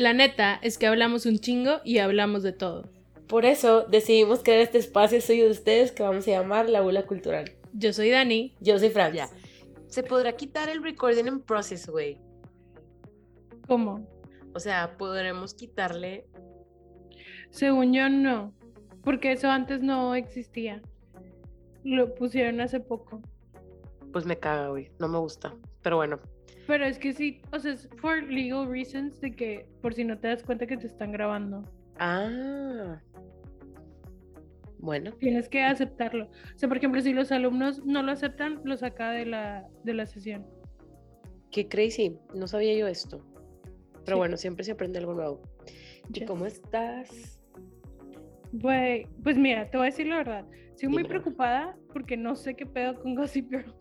La neta es que hablamos un chingo y hablamos de todo. Por eso decidimos crear este espacio suyo de ustedes que vamos a llamar La Bula Cultural. Yo soy Dani. Yo soy Fran. Ya. Se podrá quitar el recording en process, güey. ¿Cómo? O sea, podremos quitarle. Según yo, no. Porque eso antes no existía. Lo pusieron hace poco. Pues me caga, güey. No me gusta. Pero bueno. Pero es que sí, o sea, es for legal reasons de que por si no te das cuenta que te están grabando. Ah. Bueno. Tienes que aceptarlo. O sea, por ejemplo, si los alumnos no lo aceptan, lo saca de la, de la sesión. Qué crazy. No sabía yo esto. Pero Sí. bueno, siempre se aprende algo nuevo. ¿Y cómo estás? Güey, pues mira, te voy a decir la verdad. Estoy muy preocupada porque no sé qué pedo con Gossip Girl.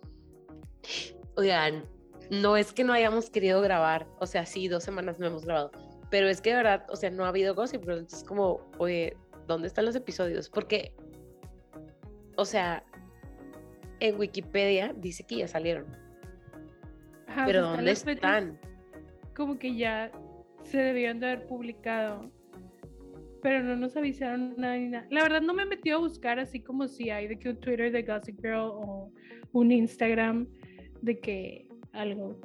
Oigan, no es que no hayamos querido grabar. O sea, sí, dos semanas no hemos grabado. Pero es que de verdad, o sea, no ha habido gossip, pero entonces como, oye, ¿dónde están los episodios? Porque, o sea, en Wikipedia dice que ya salieron. Ajá, pero ¿dónde están? Como que ya se debían de haber publicado. Pero no nos avisaron nada ni nada. La verdad no me he metido a buscar así como si hay de que un Twitter de Gossip Girl o un Instagram de que algo.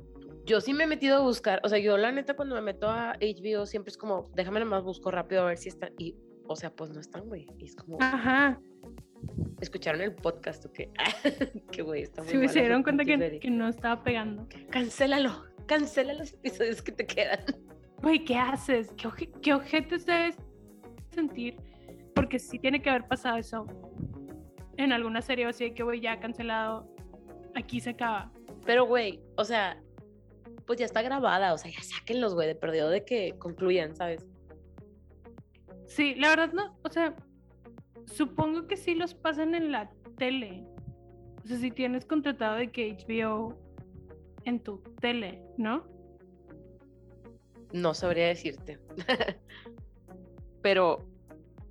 Yo sí me he metido a buscar, o sea, yo la neta cuando me meto a HBO siempre es como, déjame nomás busco rápido a ver si están, y, o sea, pues no están, güey, y es como, Ajá. ¿escucharon el podcast o qué? güey, está muy Si mala se dieron cuenta que, que no estaba pegando. Cancélalo, cancela los episodios que te quedan. Güey, ¿qué haces? ¿Qué, oje qué ojetes debes sentir? Porque sí tiene que haber pasado eso en alguna serie o así que, güey, ya cancelado. Aquí se acaba. Pero, güey, o sea, pues ya está grabada, o sea, ya sáquenlos, güey, de perdido de que concluyan, ¿sabes? Sí, la verdad no, o sea, supongo que sí los pasan en la tele. O sea, si tienes contratado de que HBO en tu tele, ¿no? No sabría decirte. Pero,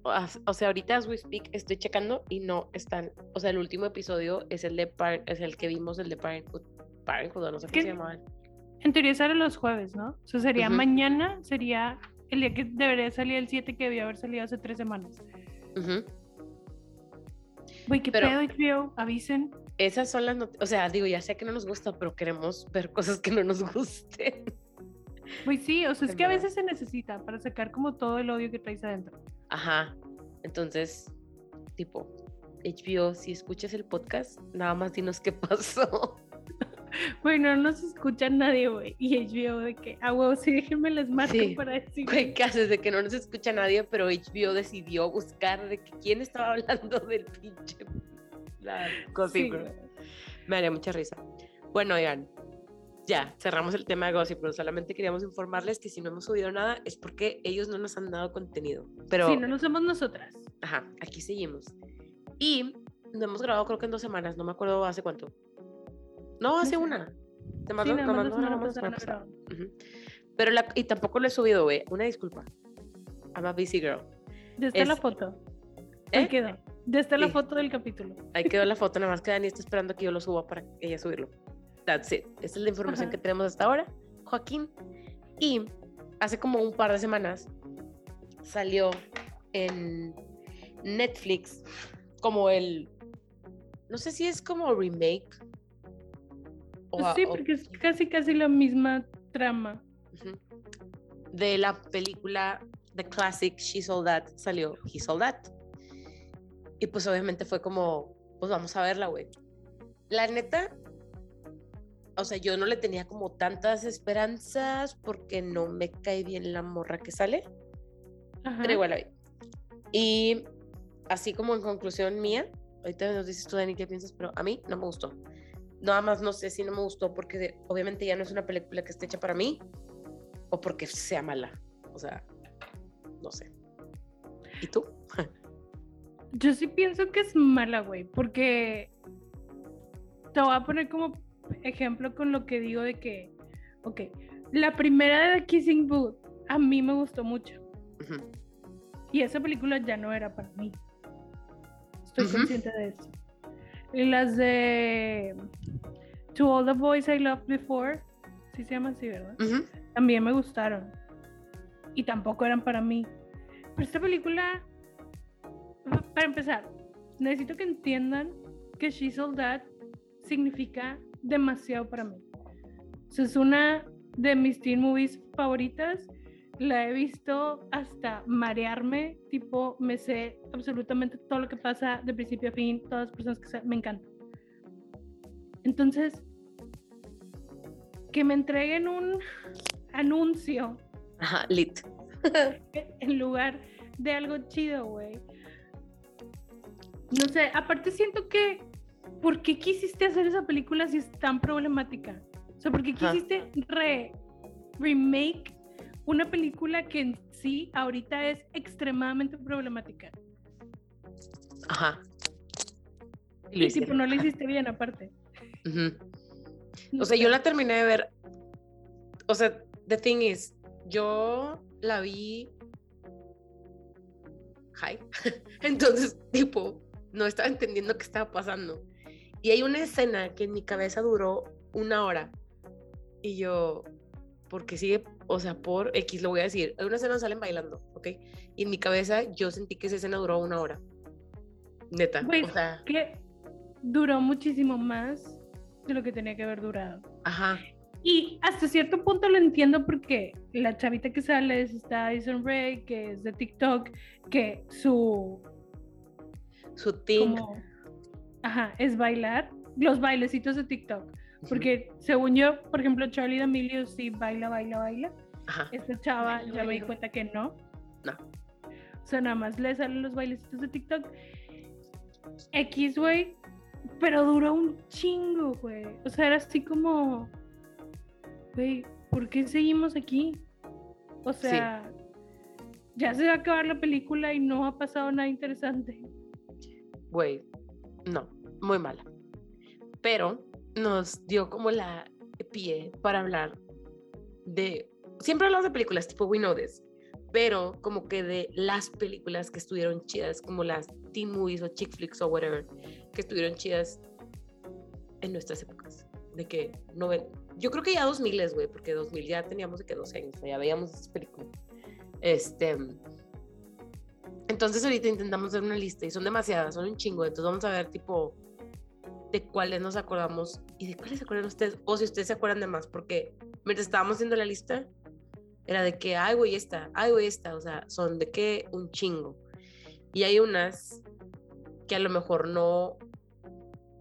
o sea, ahorita as we speak estoy checando y no están, o sea, el último episodio es el de Par- es el que vimos, el de Parenthood, O no sé ¿Qué? se llamaba. En teoría sale los jueves, ¿no? O sea, sería Ujú. mañana, sería el día que debería salir el 7 que debió haber salido hace tres semanas. Güey, ¿qué Pero- pedo HBO? Avisen. Esas son las noticias, o sea, digo, ya sé que no nos gusta, pero queremos ver cosas que no nos gusten. Güey, sí, o sea, es que a veces se necesita para sacar como todo el odio que traes adentro. Ajá. Entonces, tipo, HBO, si escuchas el podcast, nada más dinos qué pasó. Güey, no nos escucha nadie, güey. Y HBO de que, ah, huevo, sí, déjenme les marco Sí. para decir. Güey, ¿qué haces? De que no nos escucha nadie, pero HBO decidió buscar de que quién estaba hablando del pinche. La Gossip Sí, Girl. Me haría mucha risa. Bueno, oigan, ya cerramos el tema de Gossip, pero solamente queríamos informarles que si no hemos subido nada es porque ellos no nos han dado contenido. Pero, Sí, no, no somos nosotras. ajá, aquí seguimos. Y no hemos grabado creo que en dos semanas, no me acuerdo hace cuánto. No, hace sé. una. Te mando- Sí, nomás más la nos semana pasada. Pero la, y tampoco lo he subido, güey. Una disculpa. I'm a busy girl. Ya está la foto. Ahí ¿Eh? quedó. Ya está la foto del capítulo. Ahí quedó la foto, nada más que Dani está esperando que yo lo suba para ella subirlo. That's it. Esta es la información Ajá. que tenemos hasta ahora, Joaquín. Y hace como un par de semanas salió en Netflix como el. No sé si es como remake. O a- sí, o- porque es casi, casi la misma trama. De la película The Classic She Sold That salió He Sold That. Y pues obviamente fue como, pues vamos a verla, güey. La neta, o sea, yo no le tenía como tantas esperanzas porque no me cae bien la morra que sale, Ajá. pero igual la vi. Y así como en conclusión mía, ahorita nos dices tú, Dani, qué piensas, pero a mí no me gustó. Nada más no sé si no me gustó porque obviamente ya no es una película que esté hecha para mí o porque sea mala. O sea, no sé. ¿Y tú? Yo sí pienso que es mala, güey, porque te voy a poner como ejemplo con lo que digo de que, ok, la primera de The Kissing Booth a mí me gustó mucho y esa película ya no era para mí. Estoy consciente de eso. Y las de To All the Boys I Loved Before, sí se llama así, ¿verdad? También me gustaron. y tampoco eran para mí. Pero esta película, para empezar, necesito que entiendan que She's All That significa demasiado para mí. O sea, es una de mis teen movies favoritas. La he visto hasta marearme, tipo, me sé absolutamente todo lo que pasa de principio a fin, todas las personas que se, me encantan. Entonces, que me entreguen un anuncio Ajá, lit. en lugar de algo chido, güey. No sé, aparte siento que, ¿por qué quisiste hacer esa película si es tan problemática? O sea, ¿por qué quisiste re remake una película que en sí ahorita es extremadamente problemática? Ajá. Y Y hicieron. no lo hiciste bien aparte. O sea, yo la terminé de ver. O sea, the thing is, yo la vi. Hi. Entonces, tipo, no estaba entendiendo qué estaba pasando. Y hay una escena que en mi cabeza duró una hora. Y yo, porque sigue, o sea, por X lo voy a decir. Hay una escena donde salen bailando, ¿ok? Y en mi cabeza yo sentí que esa escena duró una hora. Neta. Güey, O sea, que duró muchísimo más de lo que tenía que haber durado. ajá. Y hasta cierto punto lo entiendo porque la chavita que sale es esta Addison Ray, que es de TikTok, que su Su thing. como ajá, es bailar los bailecitos de TikTok. Porque según yo, por ejemplo, Charlie D'Amelio sí baila, baila, baila. Ajá. Esta chava Baila, ya me di cuenta que no. No. O sea, nada más le salen los bailecitos de TikTok. X, güey. Pero duró un chingo, güey. O sea, era así como. Güey, ¿por qué seguimos aquí? O Sí. sea, ya se va a acabar la película y no ha pasado nada interesante. Güey, no, muy mala. Pero nos dio como la pie para hablar de. Siempre hablamos de películas tipo We Know This, pero como que de las películas que estuvieron chidas, como las teen movies o chick flicks o whatever, que estuvieron chidas en nuestras épocas. De que no ven. Yo creo que ya 2000 es, güey, porque 2000 ya teníamos de que 12 años, ya veíamos esas películas. Este. Entonces ahorita intentamos hacer una lista y son demasiadas, son un chingo. Entonces vamos a ver tipo de cuáles nos acordamos y de cuáles se acuerdan ustedes. O si ustedes se acuerdan de más, porque mientras estábamos haciendo la lista, era de que, ay, güey, esta, ay, güey, esta. O sea, son de que un chingo. Y hay unas que a lo mejor no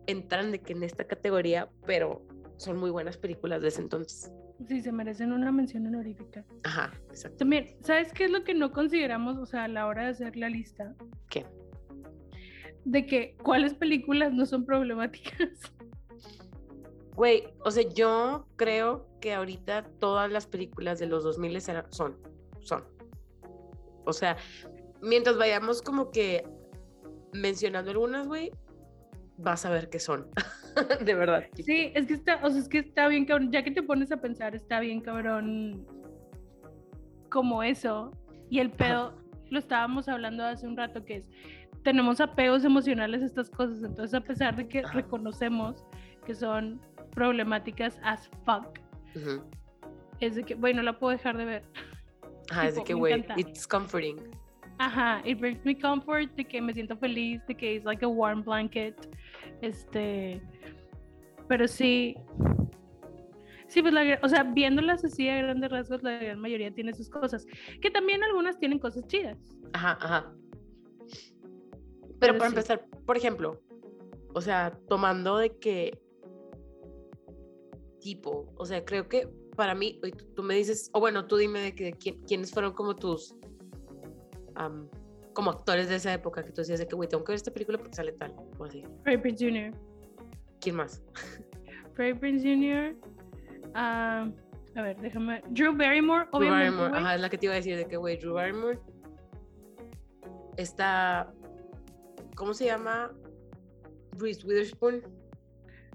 entran de que en esta categoría, pero son muy buenas películas de ese entonces. Sí, se merecen una mención honorífica. Ajá, exacto. También, ¿sabes qué es lo que no consideramos, o sea, a la hora de hacer la lista? ¿Qué? De que cuáles películas no son problemáticas. Güey, o sea, yo creo que ahorita todas las películas de los 2000 eran- son, son. O sea, mientras vayamos como que mencionando algunas, güey, vas a ver qué son. de verdad. Sí, es que está, o sea, es que está bien cabrón, ya que te pones a pensar, está bien cabrón como eso. Y el pedo, lo estábamos hablando hace un rato, que es, tenemos apegos emocionales a estas cosas, entonces a pesar de que reconocemos que son problemáticas as fuck, ujú. es de que, bueno, la puedo dejar de ver. Ajá, es de que, güey, it's comforting. Ajá, it brings me comfort, de que me siento feliz, de que es like a warm blanket. Este, pero sí, sí, pues la, o sea, viéndolas así a grandes rasgos, la gran mayoría tiene sus cosas, que también algunas tienen cosas chidas. Ajá, ajá. Pero, para sí. empezar, por ejemplo, o sea, tomando de que tipo, o sea, creo que para mí, tú, tú me dices, o bueno, tú dime de que quién- quiénes fueron como tus, como actores de esa época, que tú decías de que, güey, tengo que ver esta película porque sale tal, o así. Freddie Prinze Jr., ¿Quién más? Freddie Prinze Jr., ah, a ver, déjame, Drew Barrymore, Drew obviamente, Barrymore, güey. ajá, es la que te iba a decir de que, güey, Drew Barrymore está, ¿cómo se llama? Reese Witherspoon,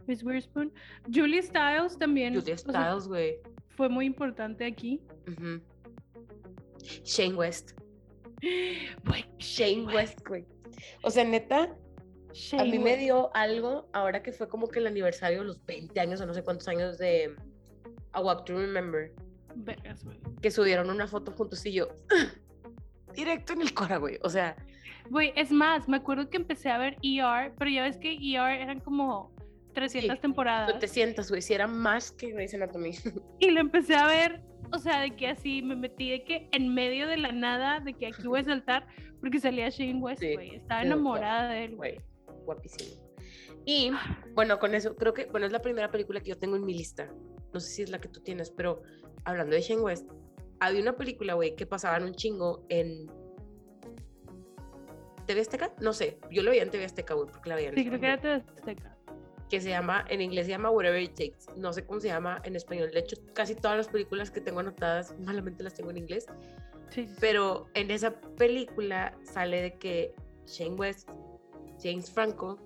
Reese Witherspoon. Julie Stiles también o sea, Stiles, güey. fue muy importante aquí. Shane West. Shane West, güey. O sea, neta, a Shane mí me dio algo ahora que fue como que el aniversario de los 20 años o no sé cuántos años de A Walk to Remember. Vergas, güey. que subieron una foto juntos y yo, directo en el cora, güey. O sea, Güey, es más, me acuerdo que empecé a ver ER, pero ya ves que ER eran como 300 Sí, temporadas. no te sientas, güey, si era más que Grey's Anatomy. Y lo empecé a ver, o sea, de que así me metí de que en medio de la nada, de que aquí voy a saltar, porque salía Shane West, Sí, güey. Estaba pero enamorada de él. Güey, guapísimo. Y bueno, con eso, creo que, bueno, es la primera película que yo tengo en mi lista. No sé si es la que tú tienes, pero hablando de Shane West, había una película, güey, que pasaban un chingo en TV Azteca, no sé, yo lo veía en TV Azteca, güey, porque la veía en Sí, creo que era TV Azteca. que se llama, en inglés se llama Whatever It Takes, no sé cómo se llama en español, de hecho, casi todas las películas que tengo anotadas, malamente las tengo en inglés, Sí, pero en esa película sale de que Shane West, James Franco,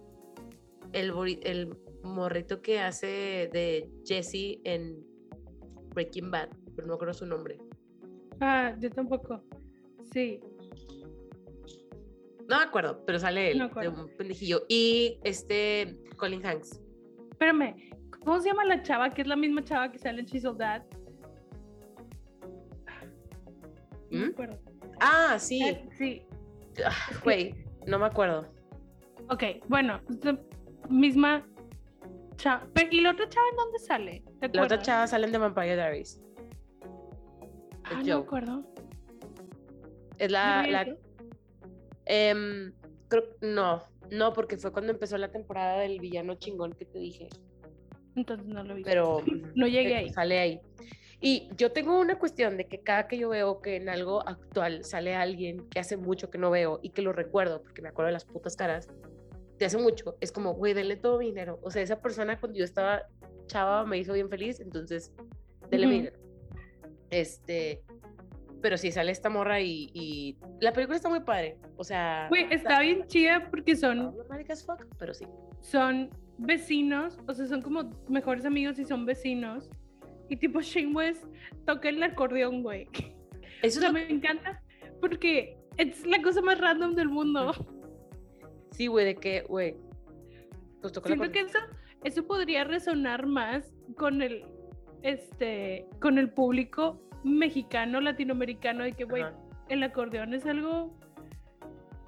el, el morrito que hace de Jesse en Breaking Bad, pero no creo su nombre. Ah, yo tampoco. Sí. No me acuerdo, pero sale él, No de un pendejillo. Y este, Colin Hanks. Espérame, ¿cómo se llama la chava? Que es la misma chava que sale en She's All That. No me ¿Mm? acuerdo. Ah, sí. Eh, sí. Ah, Güey, no me acuerdo. Ok, bueno, misma chava. Pero, ¿Y la otra chava en dónde sale? ¿Te La otra chava sale en The Vampire Diaries. Ah, no me acuerdo. Es la, ¿No la, Em, creo, no, no, porque fue cuando empezó la temporada del villano chingón que te dije, Entonces no lo vi. pero No llegué ahí. sale ahí. Y yo tengo una cuestión de que cada que yo veo que en algo actual sale alguien que hace mucho que no veo y que lo recuerdo, porque me acuerdo de las putas caras, de hace mucho, es como, güey, denle todo mi dinero. O sea, esa persona cuando yo estaba chava me hizo bien feliz, entonces, denle mi Ujú. dinero. Este, pero sí sale esta morra y, y la película está muy padre. O sea, Güey, está bien chida porque son, fuck, pero sí. son vecinos, o sea, son como mejores amigos y son vecinos. Y tipo Shane West toca el acordeón, güey. O Eso sea, es lo me encanta porque es la cosa más random del mundo. Sí, güey, de que, güey. Pues toca Siento que corneta. eso, eso podría resonar más con el, este, con el público mexicano, latinoamericano, de que, güey, el acordeón es algo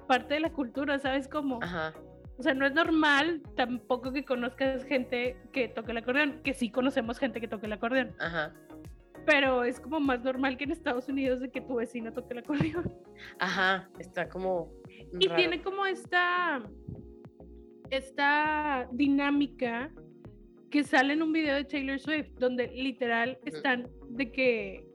parte de la cultura, ¿sabes cómo? Ajá. O sea, no es normal tampoco que conozcas gente que toque el acordeón, que sí conocemos gente que toque el acordeón, Ajá. pero es como más normal que en Estados Unidos de que tu vecino toque el acordeón. Ajá. Está como. Y tiene como esta, esta dinámica que sale en un video de Taylor Swift, donde literal están de que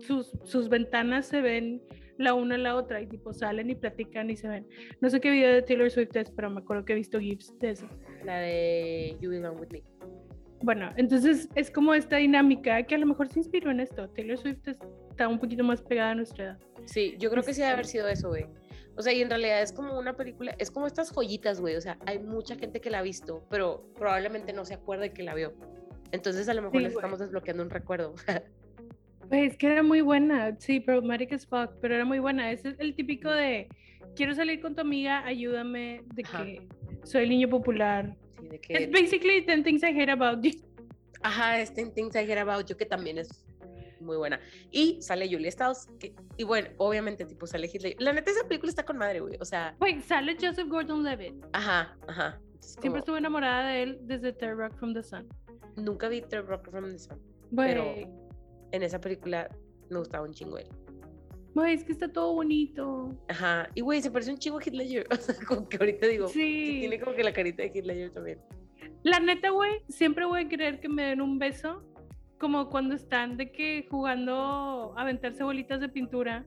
sus, sus ventanas se ven la una a la otra y tipo salen y platican y se ven. No sé qué video de Taylor Swift es, pero me acuerdo que he visto GIFs de eso. La de You Belong With Me. Bueno, entonces es como esta dinámica que a lo mejor se inspiró en esto. Taylor Swift está un poquito más pegada a nuestra edad. Sí, yo creo que sí debe haber sido eso, güey. O sea, y en realidad es como una película, es como estas joyitas, güey. O sea, hay mucha gente que la ha visto, pero probablemente no se acuerde que la vio. Entonces a lo mejor Sí, les güey. estamos desbloqueando un recuerdo. Pues que era muy buena, sí, problematic as fuck, pero era muy buena. Ese es el típico de quiero salir con tu amiga, ayúdame, de Ajá. que soy el niño popular. Sí, de que, Es basically 10 things I hate about you. Ajá, este Things I Hear About You, que también es muy buena. Y sale Julia Stiles, que, y bueno, obviamente, tipo, sale Hitler. La neta, esa película está con madre, güey. O sea, Wait, sale Joseph Gordon-Levitt. ajá, ajá. Es como- Siempre estuve enamorada de él desde Third Rock from the Sun. Nunca vi The Rock from the Sun. Güey, En esa película me gustaba un chingo él. güey, es que está todo bonito. Ajá. Y güey, se parece un chingo a Ledger. O sea, como que ahorita digo, sí, tiene como que la carita de Ledger también. La neta, güey, siempre voy a querer que me den un beso, como cuando están de que jugando a aventarse bolitas de pintura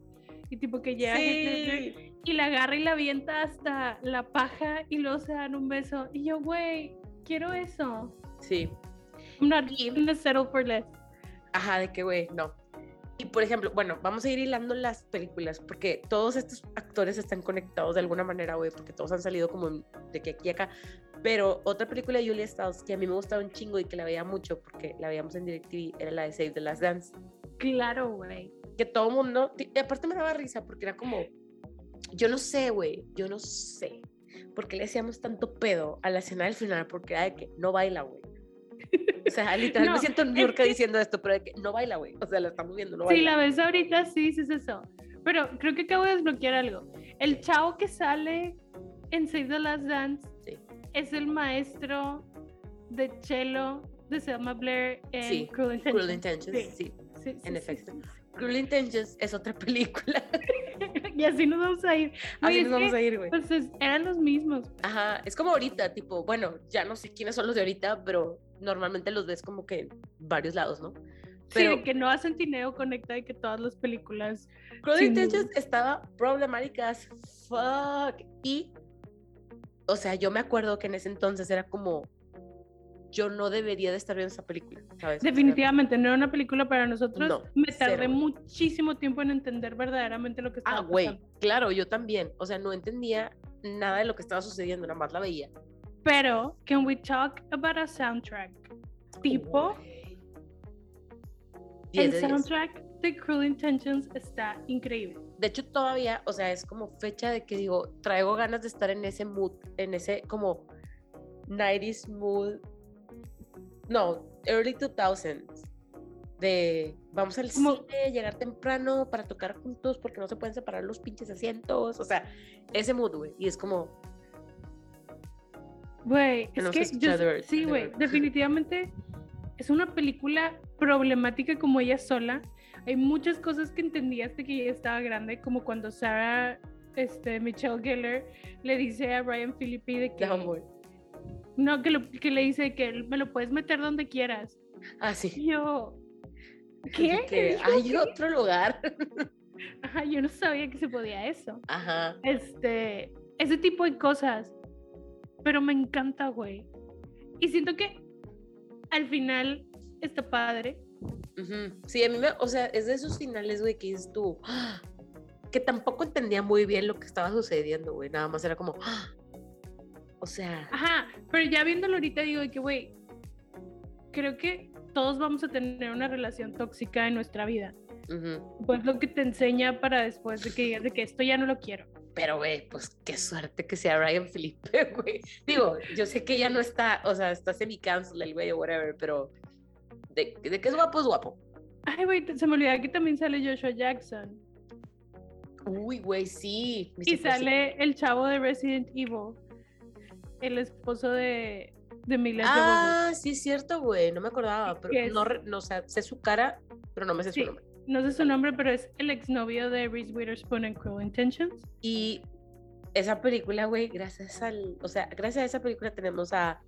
y tipo que llega Sí. y la agarra y la avienta hasta la paja y luego se dan un beso. Y yo, güey, quiero eso. Sí. I'm not gonna settle for less. Ajá, de que, güey, no. Y por ejemplo, bueno, vamos a ir hilando las películas porque todos estos actores están conectados de alguna manera, güey, porque todos han salido como de que aquí y acá. Pero otra película de Julia Stiles que a mí me gustaba un chingo y que la veía mucho porque la veíamos en DirecTV era la de Save the Last Dance. Claro, güey. Que todo mundo, y aparte me daba risa porque era como, yo no sé, güey, yo no sé por qué le hacíamos tanto pedo a la escena del final porque era de que no baila, güey. O sea, literal, No, me siento Nurka que- diciendo esto, pero que no baila, güey. O sea, la estamos viendo, no baila. la ves ahorita, sí, sí es eso. Pero creo que acabo de desbloquear algo. El chavo que sale en Save the Last Dance Sí. es el maestro de cello de Selma Blair en Sí, Cruel Intentions. Cruel Intentions, Sí. sí. Sí, sí, en sí, efecto. sí, Cruel Intentions es otra película. sí. y así nos vamos a ir. Así Oye, nos vamos que, a ir, güey. pues, es- eran los mismos. Ajá, es como ahorita, tipo, bueno, ya no sé quiénes son los de ahorita, pero normalmente los ves como que en varios lados, ¿no? sí, Pero de que no hacen Tineo conecta de que todas las películas. Cruel Sí, Intentions estaba problemática as fuck. Y, o sea, yo me acuerdo que en ese entonces era como, yo no debería de estar viendo esa película, ¿sabes? Definitivamente no era una película para nosotros. No, Me tardé cero. muchísimo tiempo en entender verdaderamente lo que estaba Ah, güey, claro, yo también. O sea, no entendía nada de lo que estaba sucediendo, nada más la veía. Pero, can we talk about a soundtrack? Tipo, el 10 de 10. soundtrack de Cruel Intentions está increíble. De hecho, todavía, o sea, es como fecha de que digo, traigo ganas de estar en ese mood, en ese como 90s mood. No, early 2000s. De vamos al Como- cine, llegar temprano para tocar juntos porque no se pueden separar los pinches asientos. O sea, ese mood, güey. Y es como, Güey, es que yo- sí, güey, definitivamente es una película problemática como ella sola. Hay muchas cosas que entendí hasta que ella estaba grande, como cuando Sarah, este, Michelle Gellar le dice a Ryan Phillippe de que no, que, lo- que le dice que me lo puedes meter donde quieras. Ah, sí. Y yo, ¿qué? hay ¿qué? otro lugar. Ajá, yo no sabía que se podía eso. Ajá. Este, ese tipo de cosas. Pero me encanta, güey. Y siento que al final está padre. Sí, a mí me, o sea, es de esos finales, güey, que dices tú, ¡ah! que tampoco entendía muy bien lo que estaba sucediendo, güey, nada más era como, ¡ah! o sea, Ajá, pero ya viéndolo ahorita digo que, güey, creo que todos vamos a tener una relación tóxica en nuestra vida. Pues lo que te enseña para después de que digas de que esto ya no lo quiero. Pero, güey, pues qué suerte que sea Ryan Felipe, güey. Digo, yo sé que ya no está, o sea, está semi-cancel el güey o whatever, pero de, de que es guapo, es guapo. Ay, güey, se me olvidaba que también sale Joshua Jackson. Uy, güey, sí. Y sale el chavo de Resident Evil, el esposo de, de Mila. Ah, sí es cierto, güey, no me acordaba, pero no, no, o sea, sé su cara, pero no me sé Sí. su nombre. No sé su nombre, pero es el exnovio de Reese Witherspoon en Cruel Intentions. Y esa película, güey, gracias al, o sea, gracias a esa película tenemos a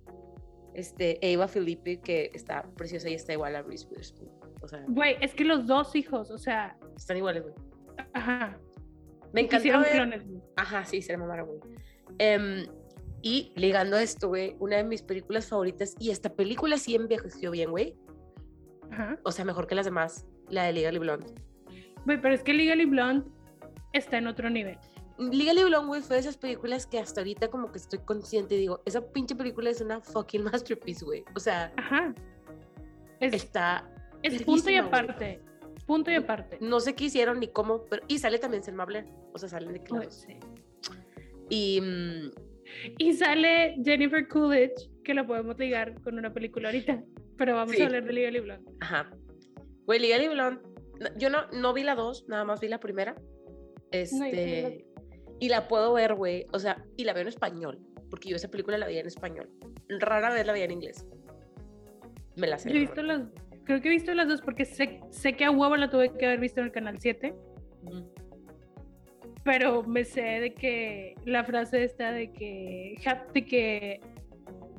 este Eva Felipe que está preciosa y está igual a Reese Witherspoon. O sea, Güey, es que los dos hijos, o sea, están iguales, güey. ajá. Me Hicieron ver- clones. Ajá, sí, se le mamaron, güey. Em, y ligando a esto, güey, una de mis películas favoritas, y esta película sí envejeció bien, güey. Ajá. O sea, mejor que las demás, la de Legally Blonde. Güey, pero es que Legally Blonde está en otro nivel. Legally Blonde, güey, fue de esas películas que hasta ahorita como que estoy consciente y digo, esa pinche película es una fucking masterpiece, güey. O sea, Ajá. Es, está... es punto y aparte. Punto y aparte. No sé qué hicieron ni cómo, pero... Y sale también Selma Blair. O sea, salen de Güey, claros. sí. Y... Y sale Jennifer Coolidge, que la podemos ligar con una película ahorita. Pero vamos Sí. a hablar de Legally Blonde. Ajá. Güey, Legally Blonde, yo no, no vi la dos, nada más vi la primera. Este... Y la puedo ver, güey. O sea, y la veo en español. Porque yo esa película la veía en español. Rara vez la veía en inglés. Me la sé. Yo he visto las. Creo que he visto las dos porque sé, sé que a huevo la tuve que haber visto en el canal 7. Ujú. Pero me sé de que la frase esta de que, de que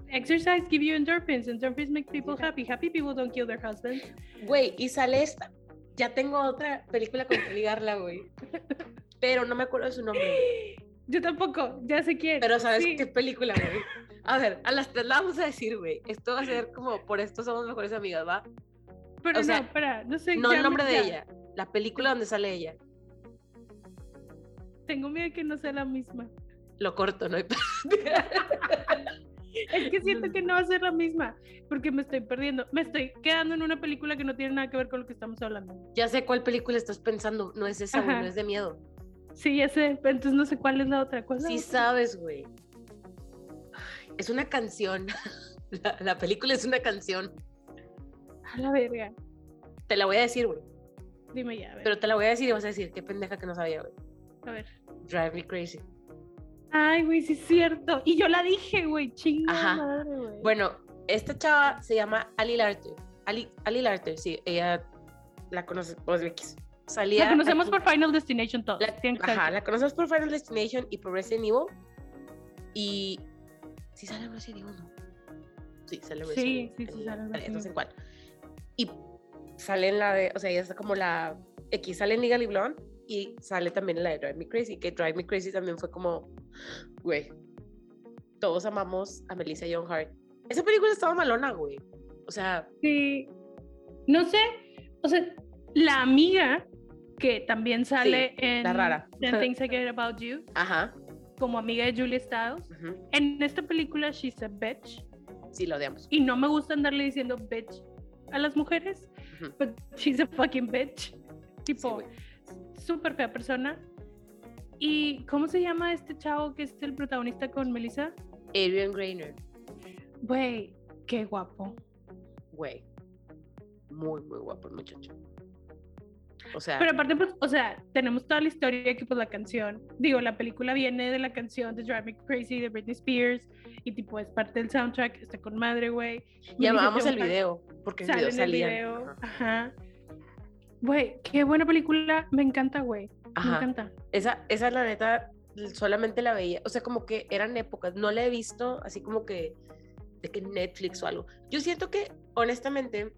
exercise give you endorphins, endorphins make people happy, happy people don't kill their husbands. Güey, y sale esta. Ya tengo otra película con que ligarla, güey. Pero no me acuerdo de su nombre. Yo tampoco, ya sé quién. Pero ¿sabes Sí. qué película, güey? A ver, a las tres la vamos a decir, güey. Esto va a ser como, por esto somos mejores amigas, ¿va? Pero o sea, no, espera, no sé. No el me- nombre de ella, la película donde sale ella. Tengo miedo que no sea la misma. Lo corto, ¿no? Es que siento que no va a ser la misma, porque me estoy perdiendo. Me estoy quedando en una película que no tiene nada que ver con lo que estamos hablando. ya sé cuál película estás pensando. No es esa, güey, no es de miedo. Sí, ya sé, pero entonces no sé cuál es la otra. ¿Cuál Sí otra? sabes, güey. Es una canción La, la película es una canción. A la verga. Te la voy a decir, güey. Dime ya, a ver. Pero te la voy a decir y vas a decir, qué pendeja que no sabía, güey. a ver. Drive me crazy. Ay, güey, sí es cierto. Y yo la dije, güey, chinga Ajá. madre, güey. Bueno, esta chava se llama Ali Larter. Ali, Ali Larter, sí, ella la conoce, pues. Salía. la conocemos aquí- por Final Destination todos. La, ajá, la conocemos por Final Destination y por Resident Evil. Y. Sí, sale en Resident Evil, ¿no? Sí, sale en Sí, Resident Evil. sí, sí, en- sale en en- Resident Evil. cuál. Y sale en la de. O sea, ella está como la. X sale en Legally Blonde y sale también la de Drive Me Crazy. Que Drive Me Crazy también fue como. Güey. Todos amamos a Melissa Young Hart. Esa película estaba malona, güey. O sea, Sí. No sé, o sea, la amiga que también sale en la rara. 10 Things I Get About You, ajá. como amiga de Julia Stiles. En esta película, she's a bitch. Sí, la odiamos. Y no me gusta andarle diciendo bitch a las mujeres, Ujú. but she's a fucking bitch. Tipo. Súper fea persona. ¿Y cómo se llama este chavo que es el protagonista con Melissa? Adrian Grainer. Güey, qué guapo. Güey. Muy, muy guapo el muchacho. O sea, Pero aparte, pues, o sea, tenemos toda la historia que pues la canción, digo, la película viene de la canción de Drive Me Crazy de Britney Spears y tipo es parte del soundtrack, está con madre, güey. llamábamos Melissa el video. Porque el video salía. video, ajá. Güey, qué buena película, me encanta, güey, me encanta. Esa, esa la neta, solamente la veía. O sea, como que eran épocas. No la he visto así como que de que Netflix o algo. Yo siento que, honestamente,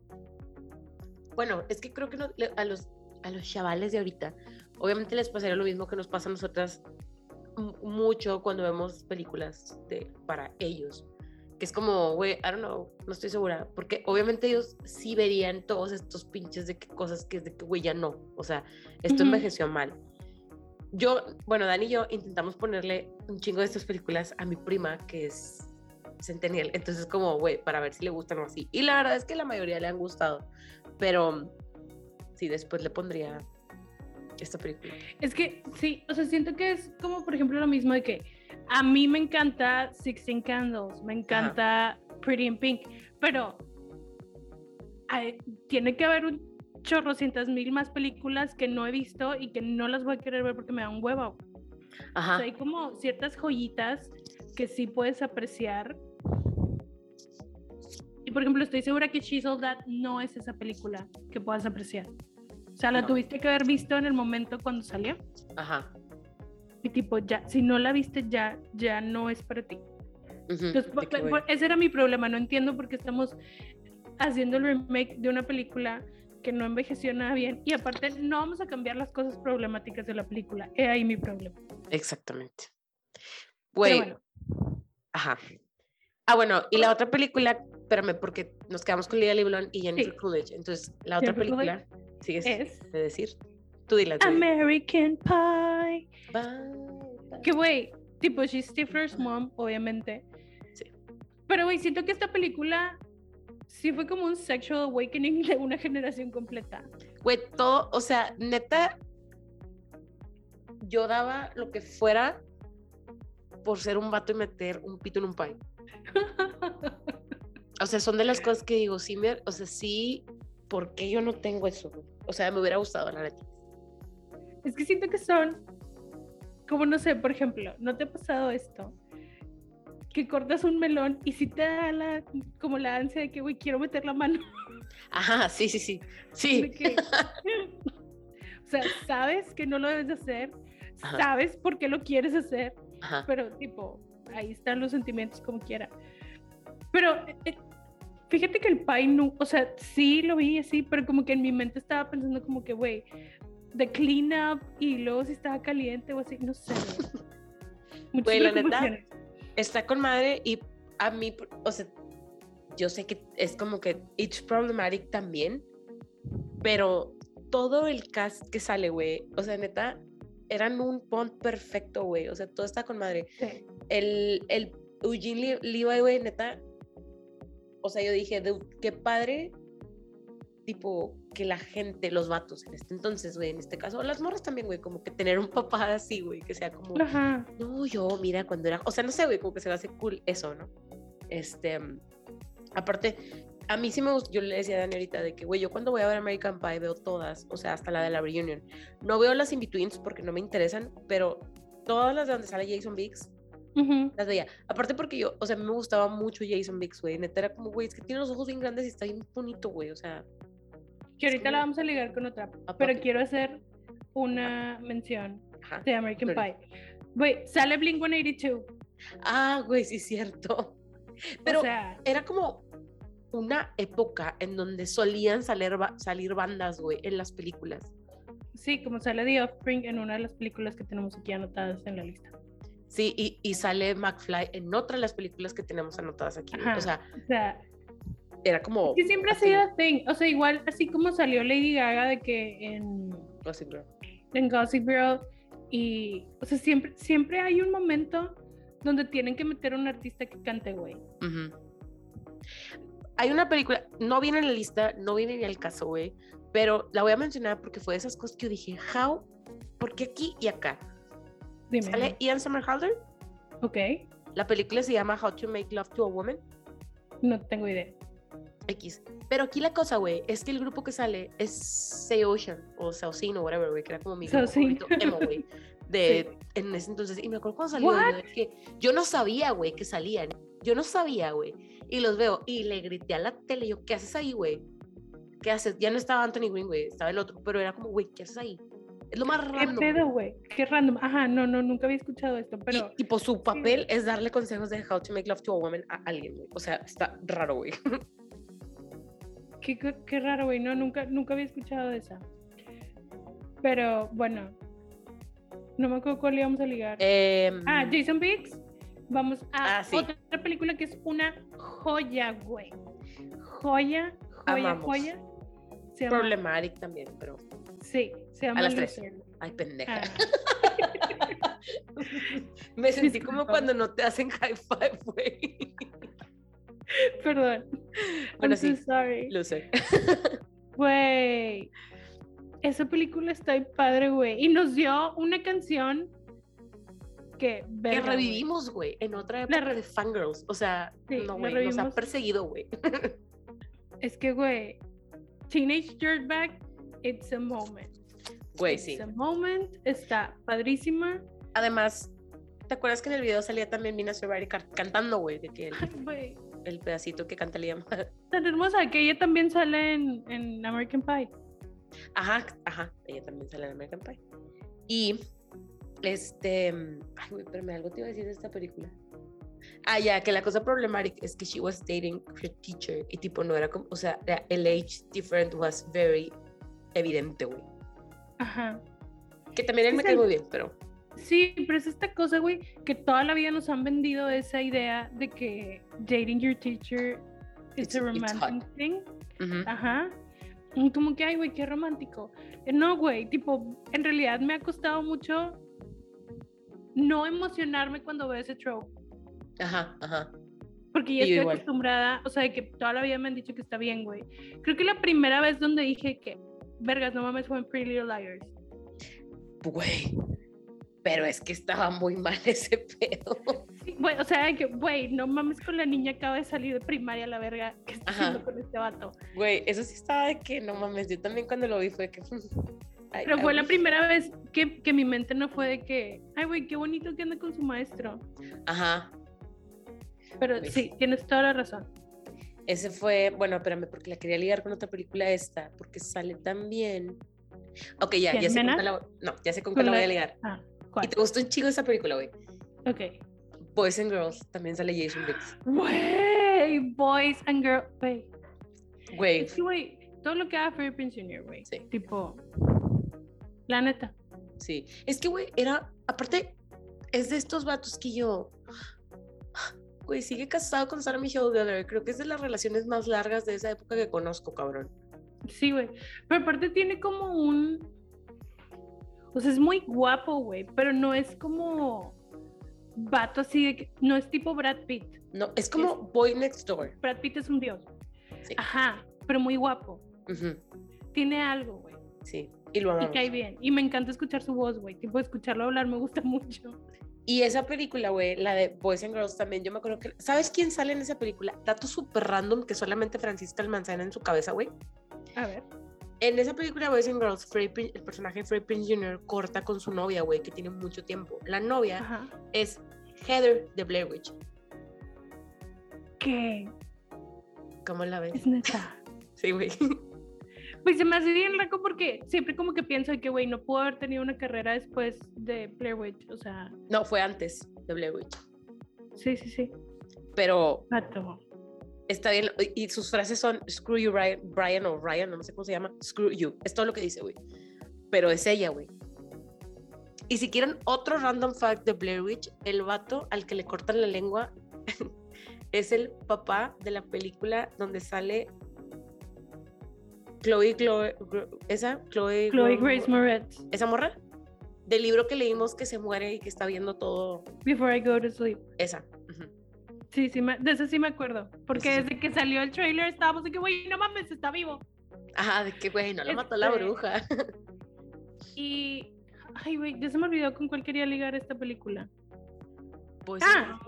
bueno, es que creo que no- a los a los chavales de ahorita, obviamente les pasaría lo mismo que nos pasa a nosotras mucho cuando vemos películas de, para ellos. Que es como, güey, I don't know, no estoy segura. Porque obviamente ellos sí verían todos estos pinches de que cosas que es de que, güey, ya no. O sea, esto Ujú. envejeció mal. Yo, bueno, Dani y yo intentamos ponerle un chingo de estas películas a mi prima, que es Centennial. Entonces, como, güey, para ver si le gustan o así. Y la verdad es que la mayoría le han gustado. Pero sí, después le pondría esta película. Es que sí, o sea, siento que es como, por ejemplo, lo mismo de que a mí me encanta Sixteen Candles, me encanta Pretty in Pink, pero hay- tiene que haber un chorrocientas mil más películas que no he visto y que no las voy a querer ver porque me da un huevo. O Ajá. sea, hay como ciertas joyitas que sí puedes apreciar. Y por ejemplo, estoy segura que She's All That no es esa película que puedas apreciar. O sea, la No. tuviste que haber visto en el momento cuando salió. Ajá. Y tipo, ya, si no la viste, ya, ya no es para ti. Entonces, por- que, güey, por- ese era mi problema. No entiendo por qué estamos haciendo el remake de una película que no envejeció nada bien. Y aparte, no vamos a cambiar las cosas problemáticas de la película. He ahí mi problema. Exactamente. Güey, bueno, ajá. Ah, bueno, y la otra película, espérame, porque nos quedamos con Legally Blonde y Jennifer Sí. Coolidge. Entonces, la otra Jennifer película, sigues es de decir. Tú dila, tú dila. American Pie. Bye. Que, güey, tipo, she's Stifler's mom, obviamente. Sí. Pero, güey, siento que esta película sí fue como un sexual awakening de una generación completa. Güey, todo, o sea, neta, yo daba lo que fuera por ser un vato y meter un pito en un pie. O sea, son de las cosas que digo, sí, me, o sea, sí, ¿por qué yo no tengo eso? O sea, me hubiera gustado, la neta. Es que siento que son, como no sé, por ejemplo, ¿no te ha pasado esto? Que cortas un melón y si te da la, como la ansia de que, güey, quiero meter la mano. Ajá, sí, sí, sí. Sí. que- o sea, sabes que no lo debes de hacer, Ajá. sabes por qué lo quieres hacer, Ajá. pero tipo, ahí están los sentimientos como quiera. Pero eh, eh, fíjate que el pie no, o sea, sí lo vi así, pero como que en mi mente estaba pensando como que, güey, de clean up y luego si estaba caliente o así, no sé. güey. La neta. Está con madre y a mí, o sea, yo sé que es como que it's problematic también, pero todo el cast que sale, güey, o sea, neta, eran un bond perfecto, güey, o sea, todo está con madre. Sí. El, el Eugene Le- Levi, güey, neta, o sea, yo dije, "Dude, qué padre, tipo, que la gente, los vatos en este entonces, güey, en este caso, las morras también, güey, como que tener un papá así, güey, que sea como, Ajá. no, yo, mira, cuando era, o sea, no sé, güey, como que se me hace cool eso, ¿no? Este, Aparte, a mí sí me gusta, yo le decía a Dani ahorita de que, güey, yo cuando voy a ver American Pie veo todas, o sea, hasta la de la reunion. No veo las in-betweens porque no me interesan, pero todas las de donde sale Jason Biggs, Ujú. las veía. Aparte porque yo, o sea, a mí me gustaba mucho Jason Biggs, güey. Neta era como, güey, es que tiene los ojos bien grandes y está bien bonito, güey. O sea, Que ahorita la vamos a ligar con otra. A Pero quiero hacer una mención ajá. de American. Pie. Güey, sale Blink 182. Ah, güey, sí cierto. Pero o sea, era como una época en donde solían salir, ba- salir bandas, güey, en las películas. sí, como sale The Offspring en una de las películas que tenemos aquí anotadas en la lista. Sí, y, y sale McFly en otra de las películas que tenemos anotadas aquí. Ajá. O sea, O sea, era como. que siempre ha sido thing. O sea, igual, así como salió Lady Gaga de que en, Gossip Girl. en Gossip Girl y, o sea, siempre, siempre hay un momento donde tienen que meter a un artista que cante, güey. Hay una película, no viene en la lista, no viene ni al caso, güey, pero la voy a mencionar porque fue de esas cosas que yo dije, how, ¿por qué aquí y acá? Dime. Sale Ian Somerhalder, Ok, la película se llama How to Make Love to a Woman, no tengo idea. X. Pero aquí la cosa, güey, es que el grupo que sale es Say Ocean o Saucin o whatever, güey, que era como mi grupo favorito emo, güey, de en ese entonces. Y me acuerdo cuando salió, yo, es que yo no sabía, güey, que salían. Yo no sabía, güey. Y los veo y le grité a la tele, yo, ¿qué haces ahí, güey? ¿Qué haces? Ya no estaba Anthony Green, güey, estaba el otro, pero era como, güey, ¿qué haces ahí? Es lo más ¿Qué random. pedo, güey? Qué random. Ajá, no, no, nunca había escuchado esto, pero Y, tipo, su papel es darle consejos de how to make love to a woman a alguien, güey. O sea, está raro, güey. qué, qué- raro, güey. No, nunca, nunca había escuchado de esa. Pero bueno, no me acuerdo cuál íbamos a ligar. Em, Ah, Jason Biggs. Vamos a Ah, sí. otra película que es una joya, güey. Joya, joya, Amamos. joya. Se llama, Problematic también, pero. Sí, se llama las tres. Ay, pendeja. Ah, Me sentí como cuando no te hacen high five, güey. perdón. Bueno, I'm so sí. sorry. Loser. Güey. Esa película está bien padre, güey. Y nos dio una canción que, Que verga, revivimos, güey, en otra época re- de fangirls. O sea, Sí, no, la güey, nos ha perseguido, güey. Es que, güey, Teenage Dirtbag, it's a moment. Güey, It's sí. a moment, está padrísima. Además, ¿te acuerdas que en el video salía también Mina Survivor cantando, güey? De que güey, el pedacito que canta Liam. tan hermosa que ella también sale en, en American Pie. Ajá, ajá, ella también sale en American Pie. Y, este, ay, güey, pero me algo te iba a decir de esta película. Ah, ya, que la cosa problemática es que she was dating her teacher y tipo no era como, o sea, el age different was very evidente, güey. Ajá. Que también él me cae muy bien, pero, Sí, pero es esta cosa, güey, que toda la vida nos han vendido esa idea de que dating your teacher is a it's romantic thing. Ajá. Y como que, ay, güey, qué romántico. Eh, No, güey, tipo, en realidad me ha costado mucho no emocionarme cuando veo ese trope. ajá, ajá. Porque ya estoy acostumbrada, o sea, de que toda la vida me han dicho que está bien, güey. Creo que la primera vez donde dije que, vergas, no mames, fue en Pretty Little Liars. Güey, pero es que estaba muy mal ese pedo. Sí, o sea, que, güey, no mames con la niña acaba de salir de primaria, la verga, ¿qué está Ajá. haciendo con este vato? Güey, eso sí estaba de que no mames, yo también cuando lo vi fue que... ay, Pero fue la primera vez que, que mi mente no fue de que, ay, güey, qué bonito que anda con su maestro. Ajá, Pero Pues sí, tienes toda la razón. Ese fue, bueno, espérame, porque la quería ligar con otra película esta, porque sale también. Ok, ya, ¿Quién, ya sé la, no, ya sé con cuál la voy a ligar. Ah, Y te gustó un chico esa película, güey. Ok. Boys and Girls, también sale Jason Biggs. Güey, boys and girls, güey. Güey, Es que, güey, todo lo que haga Freddie Prinze Jr., güey. Sí. Tipo, la neta. sí. Es que, güey, era, aparte, es de estos vatos que yo. Güey, sigue casado con Sarah Michelle Gellar. Creo que es de las relaciones más largas de esa época que conozco, cabrón. Sí, güey. Pero aparte tiene como un. O sea, es muy guapo, güey. Pero no es como. Vato así de que. No es tipo Brad Pitt. No, es como Boy Next Door. Brad Pitt es un dios. Sí. Ajá. Pero muy guapo. Tiene algo, güey. Sí. Y lo Y amamos. cae bien. Y me encanta escuchar su voz, güey. Tipo, escucharlo hablar me gusta mucho. Y esa película, güey, la de Boys and Girls también, yo me acuerdo que... ¿Sabes quién sale en esa película? Dato súper random que solamente Francisca Almanzana en su cabeza, güey. A ver. En esa película Boys and Girls, el personaje de Freddie Prinze Jr. corta con su novia, güey, que tiene mucho tiempo. La novia Ajá. es Heather de Blair Witch. ¿Qué? ¿Cómo la ves? Es neta. Sí, güey. Pues se me hace bien loco porque siempre como que pienso que, güey, no pudo haber tenido una carrera después de Blair Witch. O sea, No, fue antes de Blair Witch. sí, sí, sí. Pero Pato. Está bien. Y sus frases son Screw you, Ryan, Brian o Ryan, no sé cómo se llama. Screw you. Es todo lo que dice, güey. Pero es ella, güey. Y si quieren otro random fact de Blair Witch, el vato al que le cortan la lengua es el papá de la película donde sale Chloe, Chloe, esa, Chloe, Chloe Grace Moretz. esa morra del libro que leímos que se muere y que está viendo todo, Before I Go to Sleep. esa. Sí, sí, me- de eso sí me acuerdo. Porque sí. desde que salió el trailer estábamos de que, güey, no mames, está vivo. Ajá, de que güey, no la mató la Este- bruja. Y, ay, güey, ya se me olvidó con cuál quería ligar esta película. Pues Ah.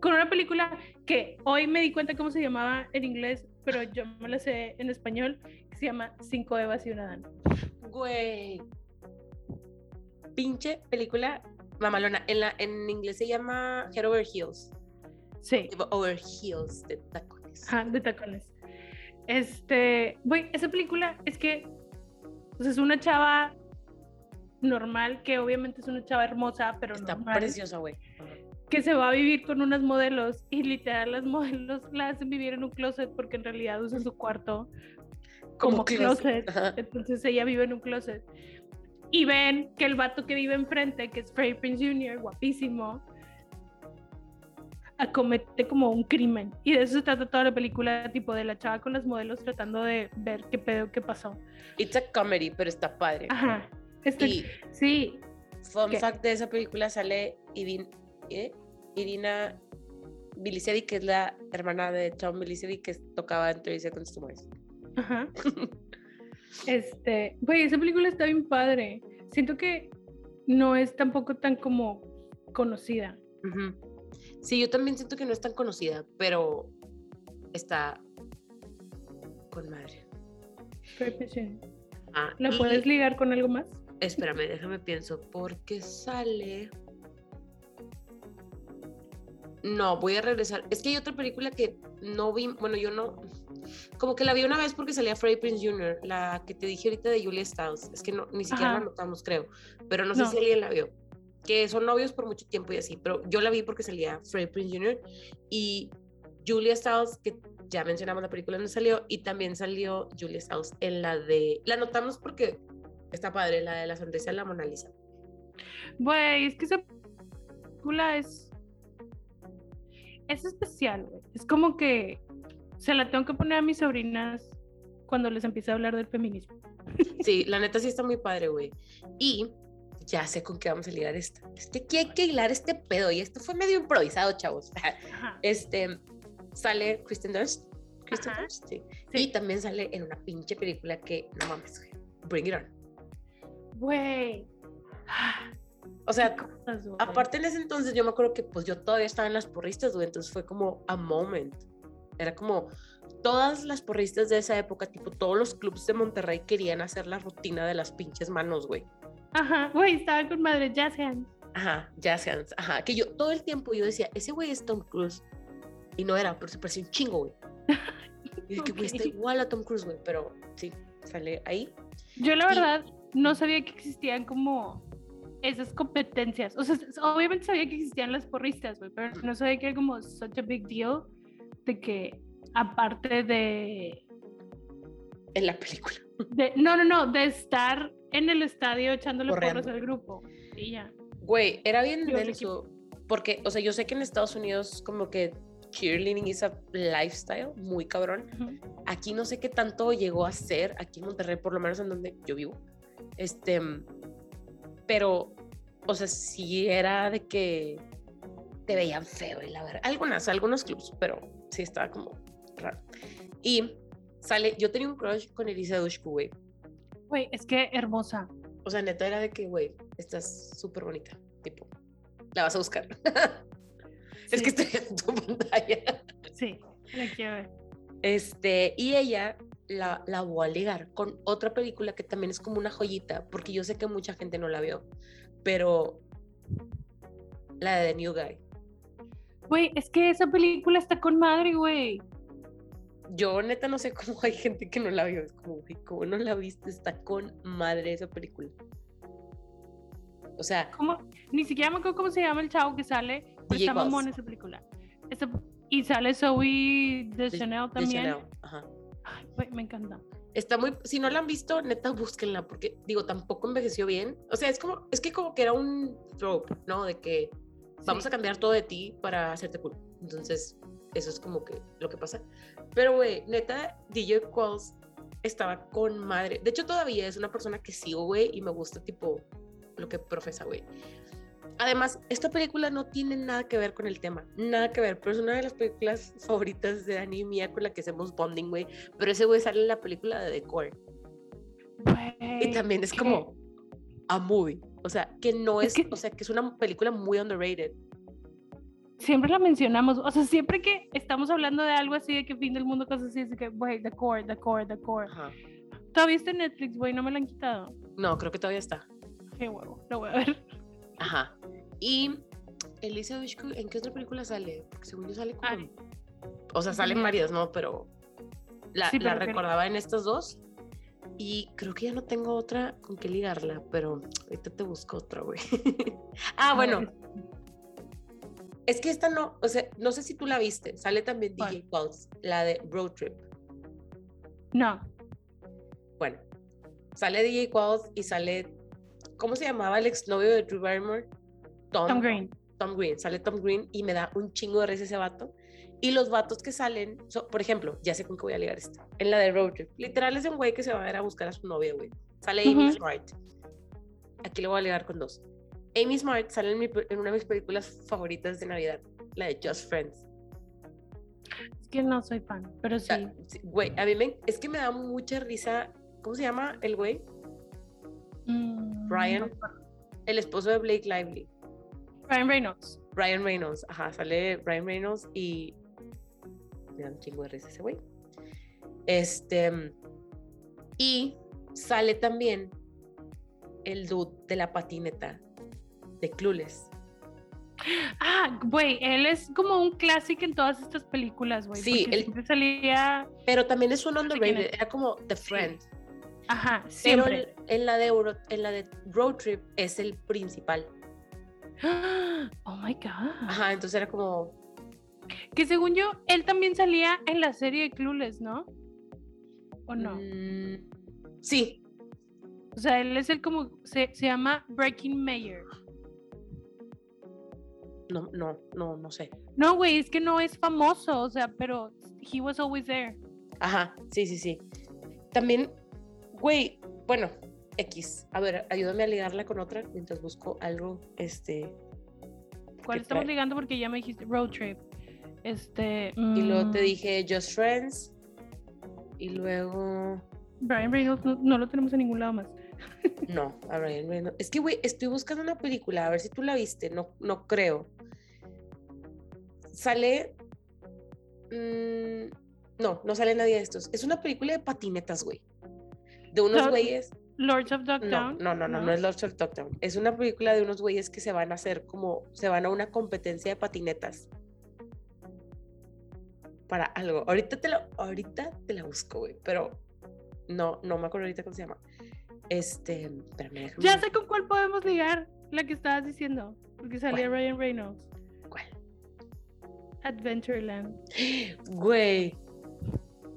Con una película que hoy me di cuenta cómo se llamaba en inglés, pero yo me la sé en español, que se llama Cinco Evas y un Adán. Güey. Pinche película mamalona. En, la, en inglés se llama Head Over Heels. Sí, Over Heels de tacones. ajá, de tacones. Este, güey, esa película es que sea, es una chava normal, que obviamente es una chava hermosa, pero Está normal, preciosa, güey. Que se va a vivir con unas modelos y literal las modelos la hacen vivir en un closet porque en realidad usan su cuarto como, closet. Ajá. Entonces ella vive en un closet. Y ven que el vato que vive enfrente, que es Freddie Prince Jr., guapísimo, acomete como un crimen. Y de eso se trata toda la película, tipo de la chava con las modelos tratando de ver qué pedo, qué pasó. It's a comedy, pero está padre. Ajá. Este- Y sí, fun ¿Qué? fact de esa película sale Irin- ¿eh? Irina Bilisevic, que es la hermana de Tom Bilisevic, que tocaba en 30 Seconds to Mars. Ajá. Este, güey, esa película está bien padre. Siento que no es tampoco tan como conocida. Sí, yo también siento que no es tan conocida, pero está con madre. Ah, ¿La y- puedes ligar con algo más? Espérame, déjame pienso, porque sale. No, voy a regresar. Es que hay otra película que no vi, bueno, yo no, como que la vi una vez porque salía Freddie Prince Jr., la que te dije ahorita de Julia Stiles. Es que no, ni siquiera la notamos, creo, pero no sé si alguien la vio. Que son novios por mucho tiempo y así, pero yo la vi porque salía Freddie Prince Jr. y Julia Stiles, que ya mencionamos la película donde salió, y también salió Julia Stiles en la de. La notamos porque está padre, la de la sonrisa de la Mona Lisa. Güey, es que esa película es. Es especial, güey. Es como que se la tengo que poner a mis sobrinas cuando les empiece a hablar del feminismo. Sí, la neta sí está muy padre, güey. Y ya sé con qué vamos a ligar esta. Es que hay que hilar este pedo y esto fue medio improvisado, chavos. Ajá. Este, sale Kristen Dunst. Kristen. Dunst, sí. Sí. Y también sale en una pinche película que, no mames, güey, Bring It On. Güey. O sea, cosas, aparte en ese entonces yo me acuerdo que pues yo todavía estaba en las porristas, güey, entonces fue como a moment. Era como todas las porristas de esa época, tipo todos los clubs de Monterrey querían hacer la rutina de las pinches manos, güey. Ajá, güey, estaba con madre Jazz Hands. Ajá, Jazz Hands. Ajá, que yo todo el tiempo yo decía, ese güey es Tom Cruise. Y no era, pero se parecía un chingo, güey. Y dije, güey, está igual a Tom Cruise, güey, pero sí, sale ahí. Yo la Y- verdad no sabía que existían como esas competencias. O sea, obviamente sabía que existían las porristas, güey, pero no sabía que era como such a big deal de que aparte de, En la película. de no, no, no, de estar en el estadio echándole Corriendo. porras al grupo. Y ya. Güey, era bien el denso. Porque, o sea, yo sé que en Estados Unidos como que cheerleading is a lifestyle muy cabrón. Aquí no sé qué tanto llegó a ser, aquí en Monterrey, por lo menos en donde yo vivo. Este, pero, o sea, sí era de que te veían feo, y la verdad. Algunas, algunos clubs, pero sí estaba como raro. Y sale, yo tenía un crush con Elisa Dushku, güey. Güey, es que hermosa. O sea, neta era de que, güey, estás súper bonita. Tipo, la vas a buscar. Es que estoy en tu pantalla. Sí, la quiero ver. Este, y ella la, la voy a ligar con otra película que también es como una joyita, porque yo sé que mucha gente no la vio, pero la de The New Guy. Güey, es que esa película está con madre, güey. Yo neta no sé cómo hay gente que no la vio, es como, güey, ¿cómo no la viste? Está con madre esa película. O sea, ¿Cómo? Ni siquiera me acuerdo cómo se llama el chavo que sale, pero está mamón esa película. Esta- y sale Zoe de, de- Chanel de también. Chanel, ajá. Ay, güey, me encanta. Está muy, si no la han visto, neta, búsquenla, porque digo, tampoco envejeció bien. O sea, es como, es que como que era un trope, ¿no? De que vamos Sí. a cambiar todo de ti para hacerte cool. Entonces, eso es como que lo que pasa. Pero, güey, neta, DJ Qualls estaba con madre. De hecho, todavía es una persona que sigo, güey, y me gusta, tipo, lo que profesa, güey. Además, esta película no tiene nada que ver con el tema, nada que ver, pero es una de las películas favoritas de Dani y mía con la que hacemos bonding, güey. Pero ese güey sale en la película de The Core. Y también es ¿qué? como a movie. O sea, que no Es es, que- o sea, que es una película muy underrated. Siempre la mencionamos. O sea, siempre que estamos hablando de algo así, de que fin del mundo, cosas así, es que, güey, The Core, The Core, The Core. Ajá. Todavía está en Netflix, güey, no me la han quitado. No, creo que todavía está. Qué huevo, lo voy a ver. Ajah. Y Elisa Dushku, ¿en qué otra película sale? Porque según yo sale como... Ari. O sea, salen varias, ¿no? Pero la, Sí, la pero que- recordaba en estas dos. Y creo que ya no tengo otra con qué ligarla, pero ahorita te busco otra, güey. ah, bueno, es que esta no, o sea, no sé si tú la viste. Sale también ¿Cuál? DJ Qualls, la de Road Trip. No, Bueno, sale DJ Qualls y sale, ¿cómo se llamaba el exnovio de Drew Barrymore? Tom Green. Tom Green, sale Tom Green y me da un chingo de risa ese vato. Y los vatos que salen, so- por ejemplo, ya sé con qué voy a ligar esta. En la de Road Trip. Literal es un güey que se va a ir a buscar a su novia, güey. Sale Amy Ujú. Smart. Aquí le voy a ligar con dos. Amy Smart sale en, mi en una de mis películas favoritas de Navidad, la de Just Friends. Es que no soy fan, pero sí. sí, Güey, a mí me, es que me da mucha risa. ¿Cómo se llama el güey? Mm, Brian. no. El esposo de Blake Lively. Ryan Reynolds. Ryan Reynolds, ajá, sale Ryan Reynolds y me da un chingo de risa ese güey. Este, y sale también el dude de la patineta de Clueless. Ah, güey, él es como un clásico en todas estas películas, güey. Sí, él- siempre salía. Pero también es un underrated, era como The Friend. Ajá, Pero siempre. en, en la de Euro- en la de Road Trip es el principal. Oh my God. Ajá, entonces era como, Que según yo, él también salía en la serie de Clueless, ¿no? ¿O no? mm, sí, O sea, él es el como. Se, se llama Breaking Mayer. no, no, no, no sé. No, güey, es que no es famoso, o sea, pero he was always there. Ajá, sí, sí, sí. También, güey, bueno, X. A ver, ayúdame a ligarla con otra mientras busco algo, este. ¿Cuál estamos ligando? Porque ya me dijiste Road Trip. Este. Y luego te mm, dije Just Friends. Y luego. Brian Reynolds no, no lo tenemos en ningún lado más. No, a Ryan Reynolds. Es que, güey, estoy buscando una película, a ver si tú la viste. No, no creo. Sale. mm, no, no sale nadie de estos. Es una película de patinetas, güey. De unos güeyes. Lords of No, Dogtown. no, no, no, no es Lords of Dogtown. Es una película de unos güeyes que se van a hacer como, se van a una competencia de patinetas. Para algo. Ahorita te la, ahorita te la busco, güey, pero no, no me acuerdo ahorita cómo se llama. Este, espérame, Ya sé con cuál podemos ligar, la que estabas diciendo. Porque salía ¿Cuál? Ryan Reynolds. ¿Cuál? Adventureland. Güey.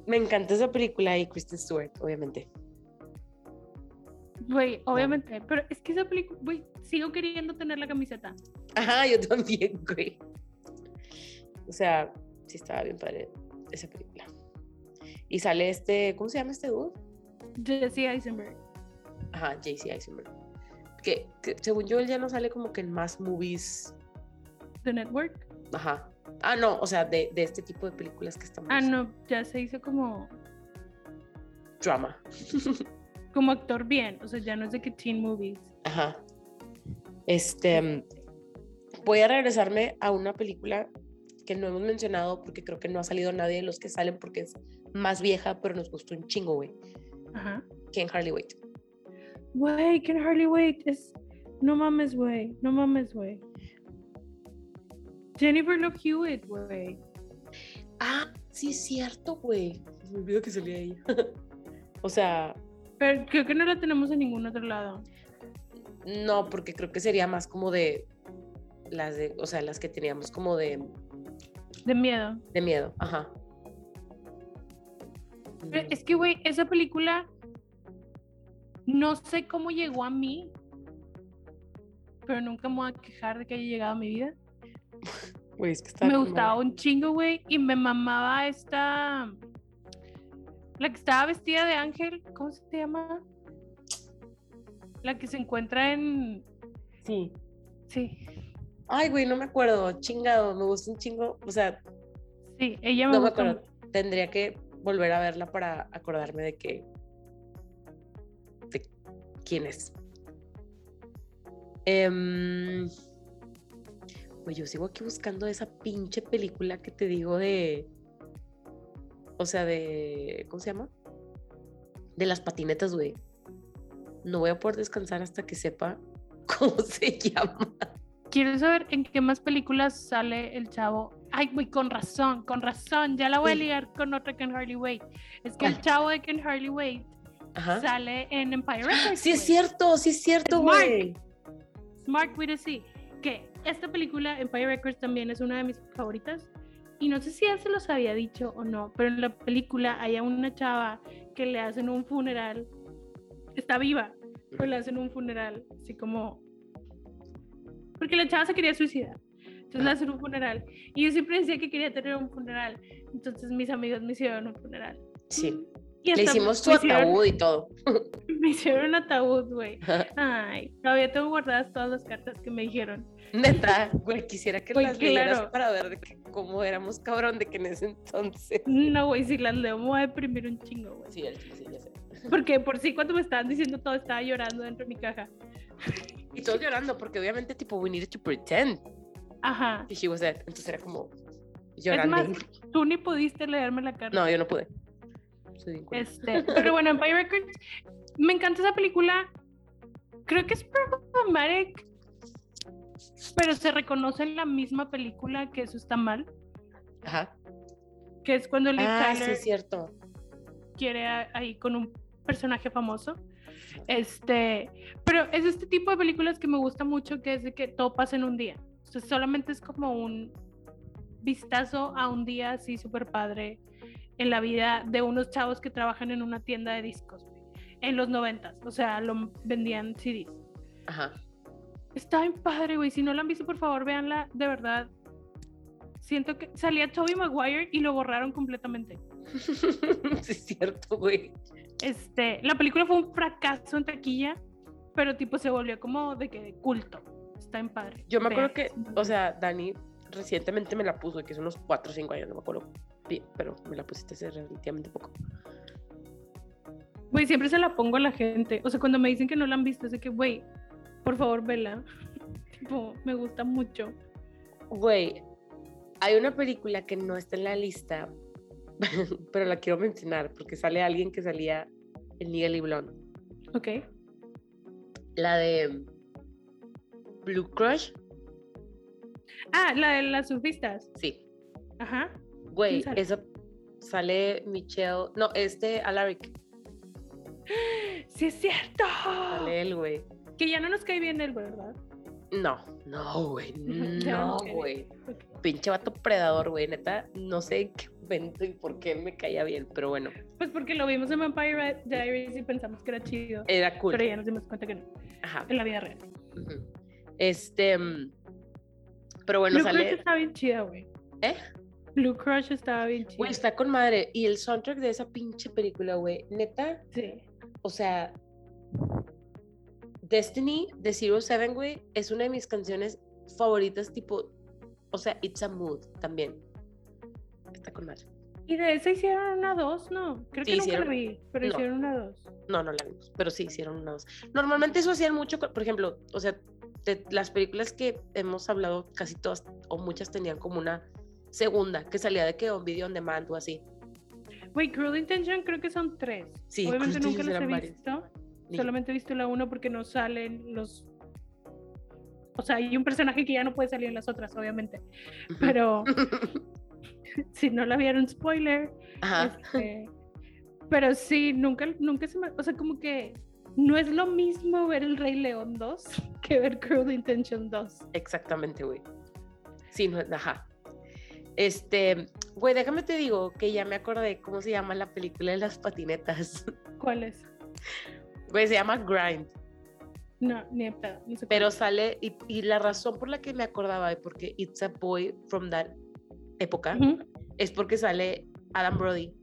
Me encanta esa película y Kristen Stewart, obviamente. Güey, obviamente. Pero es que esa película, güey, sigo queriendo tener la camiseta. Ajá, yo también, güey. O sea, sí estaba bien padre esa película. Y sale este, ¿cómo se llama este dude? Jesse Eisenberg. Ajá, JC Eisenberg. Que, que según yo él ya no sale como que en más movies. The Network. Ajá. Ah, no, o sea, de, de este tipo de películas que estamos. Ah, no, ya se hizo como. Drama. como actor bien, o sea, ya no es de que teen movies. Ajá. Este, voy a regresarme a una película que no hemos mencionado porque creo que no ha salido nadie de los que salen porque es más vieja, pero nos gustó un chingo, güey. Ajá. Ken Harley Wait. Güey, can hardly wait. Es... No mames, güey. No mames, güey. Jennifer Love Hewitt, güey. Ah, sí es cierto, güey. Me olvidó que salía ella. o sea, Pero creo que no la tenemos en ningún otro lado. no, porque creo que sería más como de las de, o sea, las que teníamos como de, De miedo. de miedo. Ajá. Pero Es que, güey, esa película no sé cómo llegó a mí, pero nunca me voy a quejar de que haya llegado a mi vida. Güey, es que está me gustaba un chingo, güey, y me mamaba esta. La que estaba vestida de ángel, ¿cómo se llama? La que se encuentra en. Sí. Sí, Ay, güey, no me acuerdo. Chingado, me gusta un chingo. O sea, sí, ella me no me acuerdo. mucho. Tendría que volver a verla para acordarme de que. de quién es. Em, Güey, yo sigo aquí buscando esa pinche película que te digo de. O sea, de. ¿Cómo se llama? De las patinetas, güey. No voy a poder descansar hasta que sepa cómo se llama. Quiero saber en qué más películas sale el chavo. Ay, güey, con razón, con razón. Ya la voy a ligar con otra Ken Harley Wait. Es que el chavo de Ken Harley Ajá. sale en Empire Records. Sí, es cierto, sí es cierto, güey. Smart with a C. Que esta película, Empire Records, también es una de mis favoritas. Y no sé si ya se los había dicho o no, pero en la película hay a una chava que le hacen un funeral. Está viva, pero le hacen un funeral, así como. Porque la chava se quería suicidar. Entonces le hacen un funeral. Y yo siempre decía que quería tener un funeral. Entonces mis amigos me hicieron un funeral. Sí. Y Le hicimos hicieron- ataúd y todo. Me hicieron un ataúd, güey. Ay, todavía tengo guardadas todas las cartas que me dijeron. Neta, güey, quisiera que Güey, las leyeras claro. para ver de que- cómo éramos cabrón de que en ese entonces. No, güey, si las leo me voy a deprimir un chingo, güey. Sí, el- sí, ya sé. Porque por sí cuando me estaban diciendo todo estaba llorando dentro de mi caja. Y todos llorando, porque obviamente, tipo, we needed to pretend Ajá. que she was dead. Entonces era como Es llorando. más, tú ni pudiste leerme la carta. No, yo no pude. Este, pero bueno, Empire Records, me encanta esa película. Creo que es problematic, pero se reconoce en la misma película que eso está mal, Ajá. que es cuando Liv Ah, Tyler cierto. quiere a- ahí con un personaje famoso. Este, pero es este tipo de películas que me gusta mucho, que es de que todo pasa en un día. O sea, solamente es como un vistazo a un día así súper padre en la vida de unos chavos que trabajan en una tienda de discos en los noventas. O sea, lo vendían CDs. Ajá. Está bien padre, güey. Si no la han visto, por favor, véanla. De verdad. Siento que salía Toby Maguire y lo borraron completamente. sí, es cierto, güey. Este, la película fue un fracaso en taquilla, pero tipo se volvió como de que culto. Está en padre. Yo me acuerdo que, o sea, Dani recientemente me la puso, que es unos 4 o 5 años, no me acuerdo bien, pero me la pusiste hace relativamente poco. Güey, siempre se la pongo a la gente. O sea, cuando me dicen que no la han visto, es de que, güey, por favor, vela. tipo, me gusta mucho. Güey, hay una película que no está en la lista, pero la quiero mencionar porque sale alguien que salía Legally Blonde. Ok. La de Blue Crush, Ah, la de las surfistas. sí. Ajá. Güey, esa sale Michelle, no, este Alaric, Sí, es cierto. sale él, güey. Que ya no nos cae bien él, ¿verdad? No, no, güey, no, güey. Pinche vato predador, güey, neta, no sé qué momento y por qué me caía bien, pero bueno, Pues porque lo vimos en Vampire Diaries y pensamos que era chido. era cool. Pero ya nos dimos cuenta que no. Ajá. En la vida real. Este, mm, pero bueno, Blue Crush sale, estaba bien chida, güey. ¿eh? Blue Crush estaba bien chida. Güey, está con madre. Y el soundtrack de esa pinche película, güey, neta, Sí. o sea, Destiny de Zero Seven, güey, es una de mis canciones favoritas, tipo, o sea, It's a Mood también. Está con madre. Y de esa hicieron una dos, ¿no? Creo Sí, que nunca hicieron- la vi, pero no. hicieron una dos. No, no la vimos, pero sí hicieron una dos. Normalmente eso hacían mucho, por ejemplo, o sea, de las películas que hemos hablado, casi todas o muchas tenían como una segunda que salía de que un video on demand o así. Güey, Cruel Intention creo que son tres. Sí, Obviamente nunca las he varias. visto. Ni- Solamente he visto la uno porque no salen los. O sea, hay un personaje que ya no puede salir en las otras, obviamente. Pero si no la vieron, spoiler. Ajá. este, pero sí, nunca, nunca se me. O sea, como que no es lo mismo ver El Rey León 2 que ver Cruel Intention 2. Exactamente, güey. Sí, no, ajá. Este, güey, déjame te digo que ya me acordé cómo se llama la película de las patinetas. ¿Cuál es? Güey, se llama Grind. No, ni pedo. no sé cuál Pero sale, y, y la razón por la que me acordaba de porque It's a Boy from that época es porque sale Adam Brody.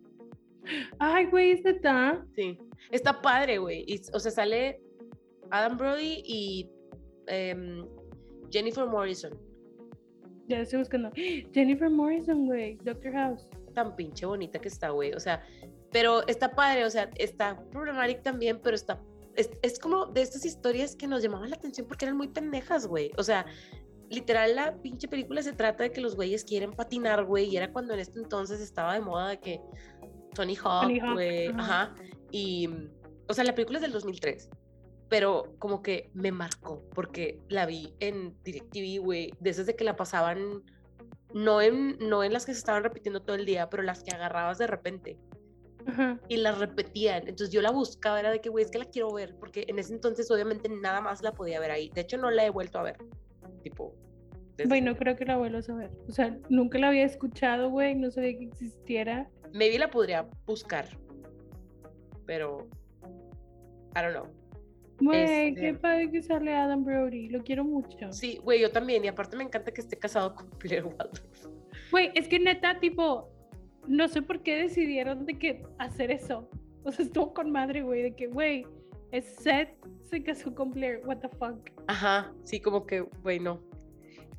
Ay, güey, es neta. Sí. Está padre, güey. O sea, sale Adam Brody y em, Jennifer Morrison. Ya estoy buscando. Jennifer Morrison, güey. Doctor House. Tan pinche bonita que está, güey. O sea, pero está padre, o sea, está problemática también, pero está. Es, es como de estas historias que nos llamaban la atención porque eran muy pendejas, güey. O sea, literal, la pinche película se trata de que los güeyes quieren patinar, güey. Y era cuando en este entonces estaba de moda de que Tony Hawk, güey. ajá. Ajá. Y, o sea, la película es del 2003. Pero como que me marcó porque la vi en DirecTV, güey. De esas de que la pasaban, no en, no en las que se estaban repitiendo todo el día, pero las que agarrabas de repente Ajá. y las repetían. Entonces yo la buscaba, era de que, güey, es que la quiero ver, porque en ese entonces obviamente nada más la podía ver ahí. De hecho, no la he vuelto a ver. Tipo. desde- Güey, no creo que la vuelvas a ver. O sea, nunca la había escuchado, güey. No sabía que existiera. Maybe la podría buscar. Pero. I don't know. Güey, qué Este- padre que sale Adam Brody. Lo quiero mucho. Sí, güey, yo también. Y aparte me encanta que esté casado con Blair Waldorf. Güey, es que neta, tipo, no sé por qué decidieron de que hacer eso. O sea, estuvo con madre, güey, de que, güey, es Seth se casó con Blair. What the fuck. Ajá, sí, como que, güey, no.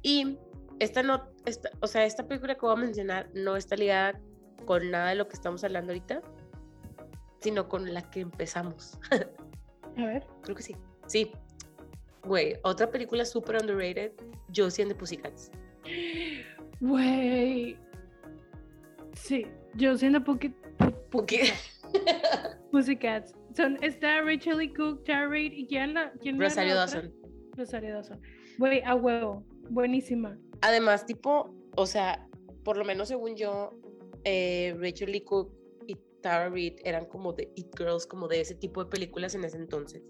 Y esta no, esta, o sea, esta película que voy a mencionar no está ligada con nada de lo que estamos hablando ahorita, sino con la que empezamos. A ver. Creo que sí. Sí. Güey, otra película súper underrated, Josie and the Pussycats. Güey. Sí, yo siendo Pocket. Porque Pussycats. Son, está Rachel Lee Cook, Tara Reid y quién la. Quién la Rosario? Dawson. Rosario Dawson. Güey, a huevo. Buenísima. Además, tipo, o sea, por lo menos según yo, eh, Rachel Lee Cook y Tara Reid eran como de It Girls, como de ese tipo de películas en ese entonces.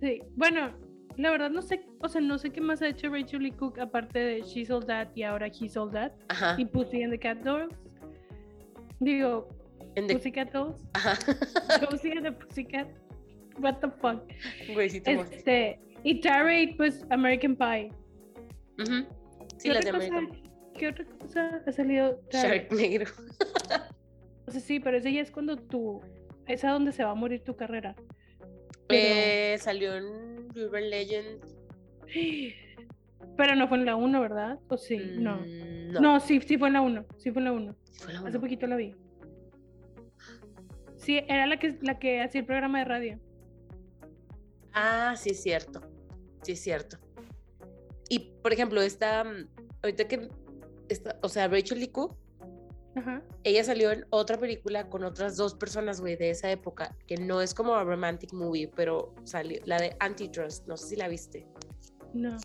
Sí. Bueno, la verdad no sé, o sea, no sé qué más ha hecho Rachel Lee Cook aparte de She's All That y ahora He's All That Ajá. y Pussy and the Cat Dolls. Digo, the- Pussycat Dolls. Ajá. Josie and the Pussycat. What the fuck. Güey, sí. Este, y Tara Reid, pues American Pie. Ujú. Sí, ¿Qué de otra cosa- American. ¿Qué otra cosa ha salido? Tara Reid? Sharknado. O sea, sí, pero ese ya es cuando tú, es a donde se va a morir tu carrera. Pero, Eh, salió en River Legend. pero no fue en la 1, ¿verdad? ¿O sí? No. Mm, No, sí, sí fue en la 1. Sí fue en la 1. Sí fue la Hace poquito la vi. Sí, era la que, la que hacía el programa de radio. Ah, sí es cierto. Sí es cierto. Y, por ejemplo, esta, mm, ahorita que, esta, o sea, Rachel Lee Cook, Ajá. ella salió en otra película con otras dos personas, güey, de esa época, que no es como a romantic movie, pero salió, la de Antitrust, no sé si la viste. No.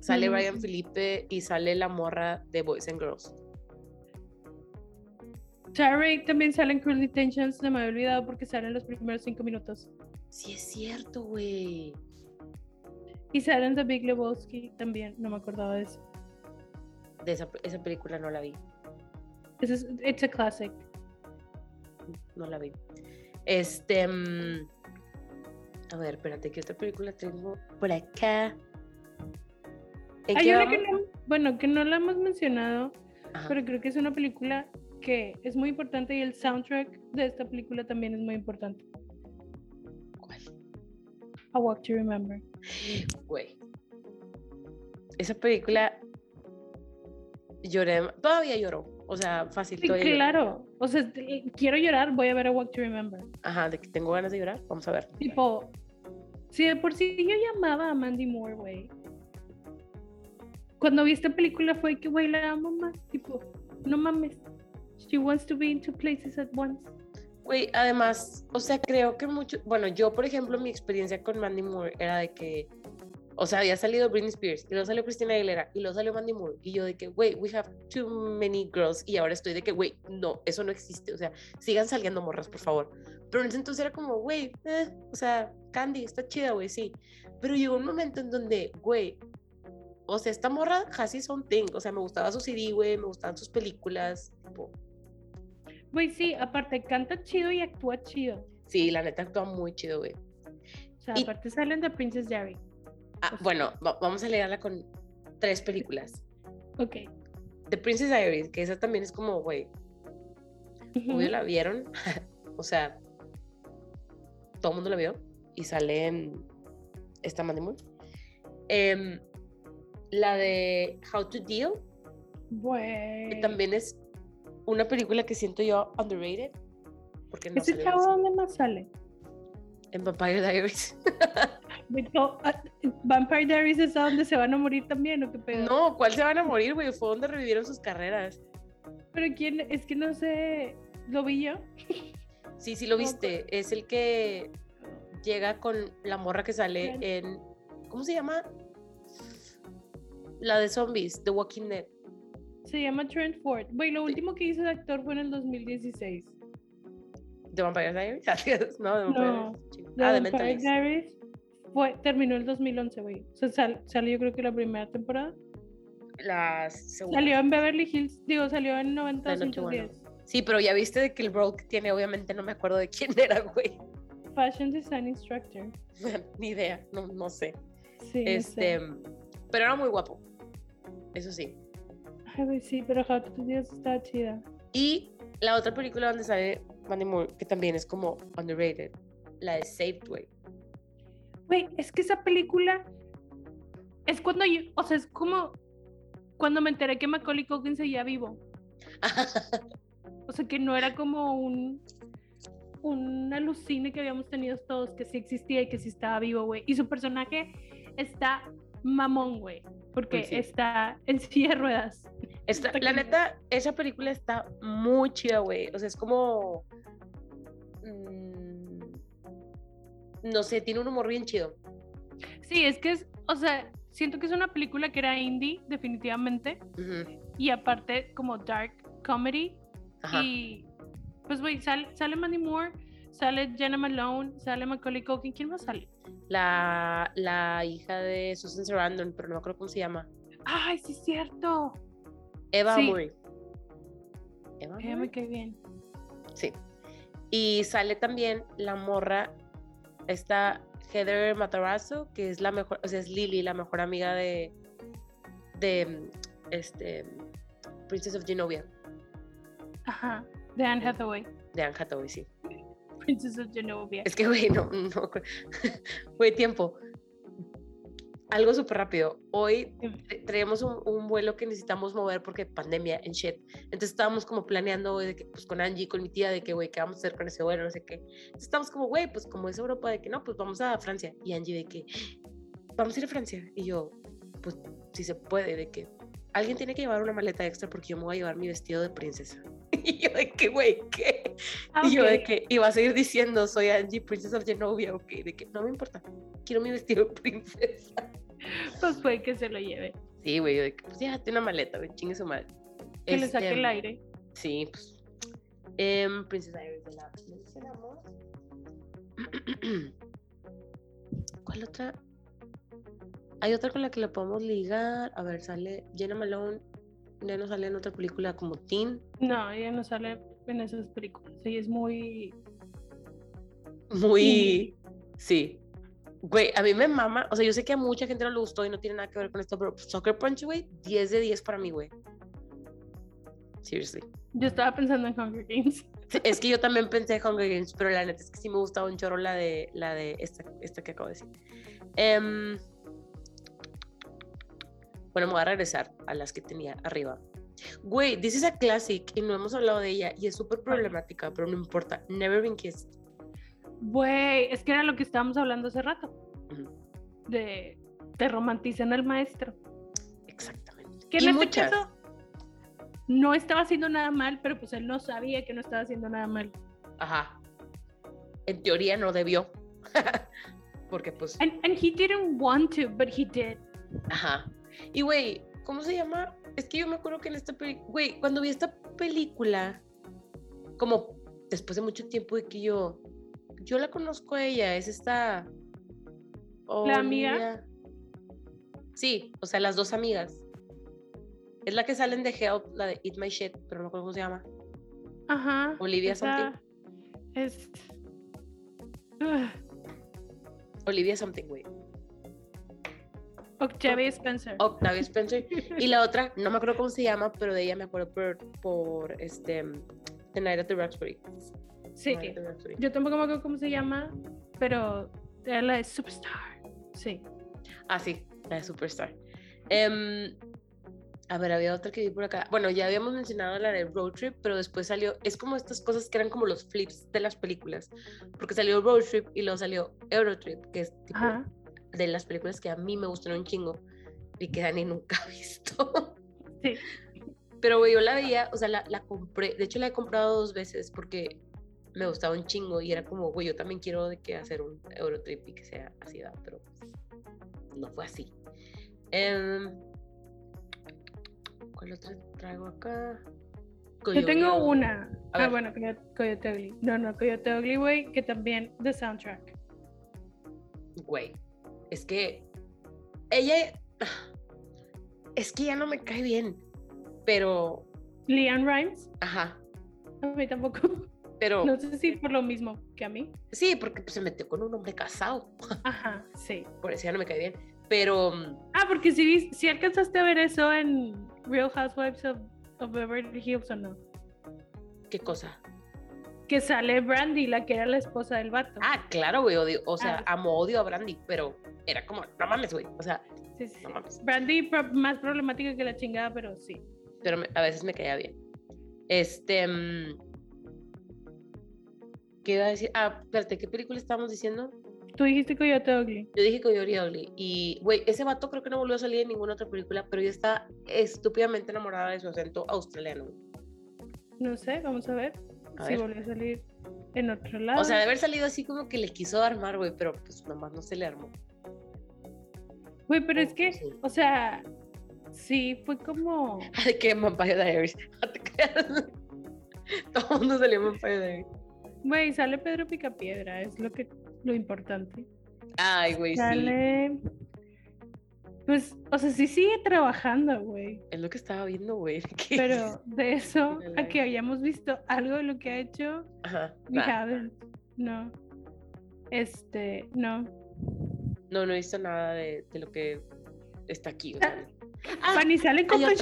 Sale no, no. Ryan Felipe y sale la morra de Boys and Girls. Tara Reid también sale en Cruel Intentions. Se me había olvidado porque sale en los primeros cinco minutos. Sí es cierto, güey. Y sale en The Big Lebowski también. No me acordaba de eso. De esa, esa película no la vi, Eso es, it's a classic. no la vi. Este, mm, a ver, espérate, ¿qué otra película tengo por acá? ¿En Hay una que no, bueno, que no la hemos mencionado, Ajá. pero creo que es una película que es muy importante y el soundtrack de esta película también es muy importante. ¿Cuál? A Walk to Remember. Güey. Esa película lloré, todavía lloro, O sea, fácil. Sí, claro. O sea, quiero llorar, voy a ver a Walk to Remember. Ajá, de que tengo ganas de llorar. Vamos a ver. Tipo, si de por sí yo llamaba a Mandy Moore, güey. Cuando vi esta película fue que, güey, la amo más. Tipo, no mames. She wants to be in two places at once. Güey, además, o sea, creo que mucho, bueno, yo, por ejemplo, mi experiencia con Mandy Moore era de que, o sea, había salido Britney Spears, y luego salió Christina Aguilera, y luego salió Mandy Moore, y yo de que, güey, we have too many girls, y ahora estoy de que, güey, no, eso no existe, o sea, sigan saliendo morras, por favor. Pero en ese entonces era como, güey, eh, o sea, Candy, está chida, güey, sí. Pero llegó un momento en donde, güey, o sea, esta morra casi son thing, o sea, me gustaba su CD, güey, me gustaban sus películas, tipo, Güey, sí, aparte canta chido y actúa chido. sí, la neta actúa muy chido, güey. O sea, Y- aparte salen de Princess Diary. Ah, bueno, va- vamos a leerla con tres películas. Ok. The Princess Diaries, que esa también es como, güey, obvio la vieron. o sea, todo el mundo la vio. Y sale en esta Mandy Moore. Em, la de How to Deal, que Güey. también es una película que siento yo underrated. Porque no ¿Ese chavo dónde más sale? en Vampire Diaries. No, ah, Vampire Diaries es a donde se van a morir también, ¿o qué pedo? no, ¿cuál se van a morir, güey? Fue donde revivieron sus carreras. Pero quién, es que no sé, ¿lo vi yo? Sí, sí lo viste. Es el que llega con la morra que sale en. ¿Cómo se llama? La de zombies, The Walking Dead. Se llama Trent Ford. Güey, lo último que hizo de actor fue en el 2016. ¿De Vampire Diaries? No, de Vampire No, Diaries. Ah, de Vampire. Diaries fue, terminó el 2011, güey. O sea, sal- salió yo creo que la primera temporada. La segunda. Salió en Beverly Hills, digo, salió en 90 La noche buena. 110. Sí, pero ya viste de que el bro que tiene, obviamente no me acuerdo de quién era, güey. Fashion Design Instructor. Ni idea, no, no sé. Sí, no Este, sé. pero era muy guapo. Eso sí. Ay, güey, sí, pero How to Deal está chida. Y la otra película donde sale Mandy Moore, que también es como underrated, la de Saved, güey. Güey, es que esa película es cuando yo, o sea, es como cuando me enteré que Macaulay Culkin seguía vivo. O sea, que no era como un un alucine que habíamos tenido todos, que sí existía y que sí estaba vivo, güey. Y su personaje está mamón, güey, porque sí. está en silla de ruedas. Está- la neta, esa película está muy chida, güey. O sea, es como. No sé, tiene un humor bien chido. Sí, es que es, o sea, siento que es una película que era indie, definitivamente, y aparte como dark comedy. Ajá. Y pues, güey, sale, sale Mandy Moore, sale Jenna Malone, sale Macaulay Culkin. ¿Quién más sale? La, la hija de Susan Sarandon, pero no me acuerdo cómo se llama. Ay, sí, es cierto. Eva Sí. Murray. Eva Murray? cae bien. Sí. Y sale también la morra, esta Heather Matarazzo, que es la mejor, o sea, es Lily, la mejor amiga de, de este, Princess of Genovia, Ajá, de Anne Hathaway. de Anne Hathaway, sí. Princess of Genovia. Es que, güey, no, no, güey, tiempo. Algo súper rápido. Hoy tra- traemos un, un vuelo que necesitamos mover porque pandemia en shit. Entonces estábamos como planeando, de que, pues con Angie, con mi tía, de que, güey, ¿qué vamos a hacer con ese vuelo? No sé qué. Entonces estamos como, güey, pues como es Europa, de que no, pues vamos a Francia. Y Angie de que, vamos a ir a Francia. Y yo, pues si se puede, de que alguien tiene que llevar una maleta extra porque yo me voy a llevar mi vestido de princesa. Y yo de que, güey, ¿qué? Ah, Y yo de que iba a seguir diciendo, soy Angie, Princess of Genovia, ok, de que no me importa, quiero mi vestido de princesa. Pues fue que se lo lleve. Sí, güey, pues ya, tiene una maleta, güey, chingue su madre. Que le saque Este, el aire. Sí, pues. em, Princess Diaries de la mencionamos. ¿Cuál otra? Hay otra con la que le podemos ligar. A ver, sale Jenna Malone. Ya no sale en otra película como Teen. No, ella no sale en esas películas. Ella es muy. Muy. Sí. Güey, a mí me mama. O sea, yo sé que a mucha gente no le gustó y no tiene nada que ver con esto, pero Soccer Punch, güey, 10 de 10 para mí, güey. Seriously. Yo estaba pensando en Hunger Games. Es que yo también pensé en Hunger Games, pero la neta es que sí me gustaba un chorro la de, la de esta, esta que acabo de decir. Em, bueno, me voy a regresar a las que tenía arriba. Güey, this is a classic y no hemos hablado de ella y es súper problemática, pero no importa. Never been kissed. Güey, es que era lo que estábamos hablando hace rato. De te romantizan al maestro. Exactamente. Que en este muchas. caso no estaba haciendo nada mal, pero pues él no sabía que no estaba haciendo nada mal. Ajá. En teoría no debió. Porque pues, And, and he didn't want to, but he did. ajá. Y güey, ¿cómo se llama? Es que yo me acuerdo que en esta película, güey, cuando vi esta película, como después de mucho tiempo de que yo, yo la conozco a ella, es esta... ¿La amiga? Sí, o sea, las dos amigas. Es la que salen de Help, la de Eat My Shit, pero no me acuerdo cómo se llama. Ajá. Olivia esa Es. Ugh, Olivia something, güey. Octavia Spencer. Octavia Spencer. Y la otra, no me acuerdo cómo se llama, pero de ella me acuerdo por, por este, The Night at the Roxbury. Sí. Yo tampoco me acuerdo cómo se llama, pero era la de Superstar. Sí. Ah, sí, la de Superstar. Em, a ver, había otra que vi por acá. Bueno, ya habíamos mencionado la de Road Trip, pero después salió, es como estas cosas que eran como los flips de las películas, porque salió Road Trip y luego salió Eurotrip, que es tipo Ajá. de las películas que a mí me gustan un chingo y que Dani nunca ha visto. Sí. Pero, yo la veía, o sea, la, la compré, de hecho la he comprado dos veces porque me gustaba un chingo y era como, güey, yo también quiero de que hacer un Eurotrip y que sea así, ¿verdad? pero pues, no fue así. Em, ¿Cuál otra traigo acá? Yo tengo Coyote. una. A Ah, ver. bueno, Coyote, Coyote Ugly. No, no, Coyote Ugly, güey, que también de soundtrack. Güey, es que ella, es que ya no me cae bien, pero, Leanne Rimes, ajá, a mí tampoco. Pero No sé si por lo mismo que a mí. sí, porque pues, se metió con un hombre casado, Ajá, sí. por eso ya no me cae bien, pero... mm, Ah, porque si, si alcanzaste a ver eso en Real Housewives of, of Beverly Hills o no. ¿Qué cosa? Que sale Brandy, la que era la esposa del vato. Ah, claro, güey, odio, o sea, Ah. amo, odio a Brandy, pero era como, no mames, güey, o sea, sí, sí, no mames, Brandy más problemática que la chingada, pero sí. pero a veces me caía bien. Este, mm, ¿qué iba a decir? Ah, espérate, ¿qué película estábamos diciendo? Tú dijiste Coyote Ugly. Yo dije Coyote Ugly, y, güey, ese vato creo que no volvió a salir en ninguna otra película, pero yo estaba estúpidamente enamorada de su acento australiano. No sé, vamos a ver A si ver. volvió a salir en otro lado. O sea, de haber salido así como que le quiso armar, güey, pero pues nomás no se le armó. Güey, pero Oh, es que, sí. o sea, sí, fue como. ¿De qué? Vampire Diaries. Todo el mundo salió en Vampire Diaries. Güey, sale Pedro Picapiedra, es lo que lo importante. Ay, güey, sí. Sale. Pues, o sea, sí sigue trabajando, güey. Es lo que estaba viendo, güey. Pero de eso a que hayamos visto algo de lo que ha hecho, Ajá. we nada. haven't. No. Este, no. No, no he visto nada de, de lo que está aquí. o sea. Ah, Fanny sale con es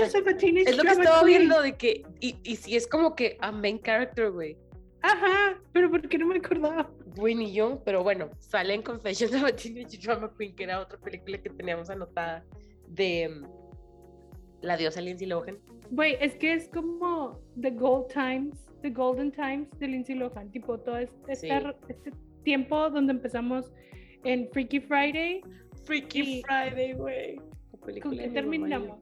lo que estaba viendo de que. Y, y si es como que a main character, güey. Ajá, pero ¿por qué no me acordaba? Winnie Young, pero bueno, sale en Confessions of a Teenage Drama Queen, que era otra película que teníamos anotada de mm, la diosa Lindsay Lohan. Güey, es que es como The Gold Times, The Golden Times de Lindsay Lohan. Tipo, todo este, Sí. este tiempo donde empezamos en Freaky Friday. Freaky Friday, güey. ¿Con qué de yo. terminamos?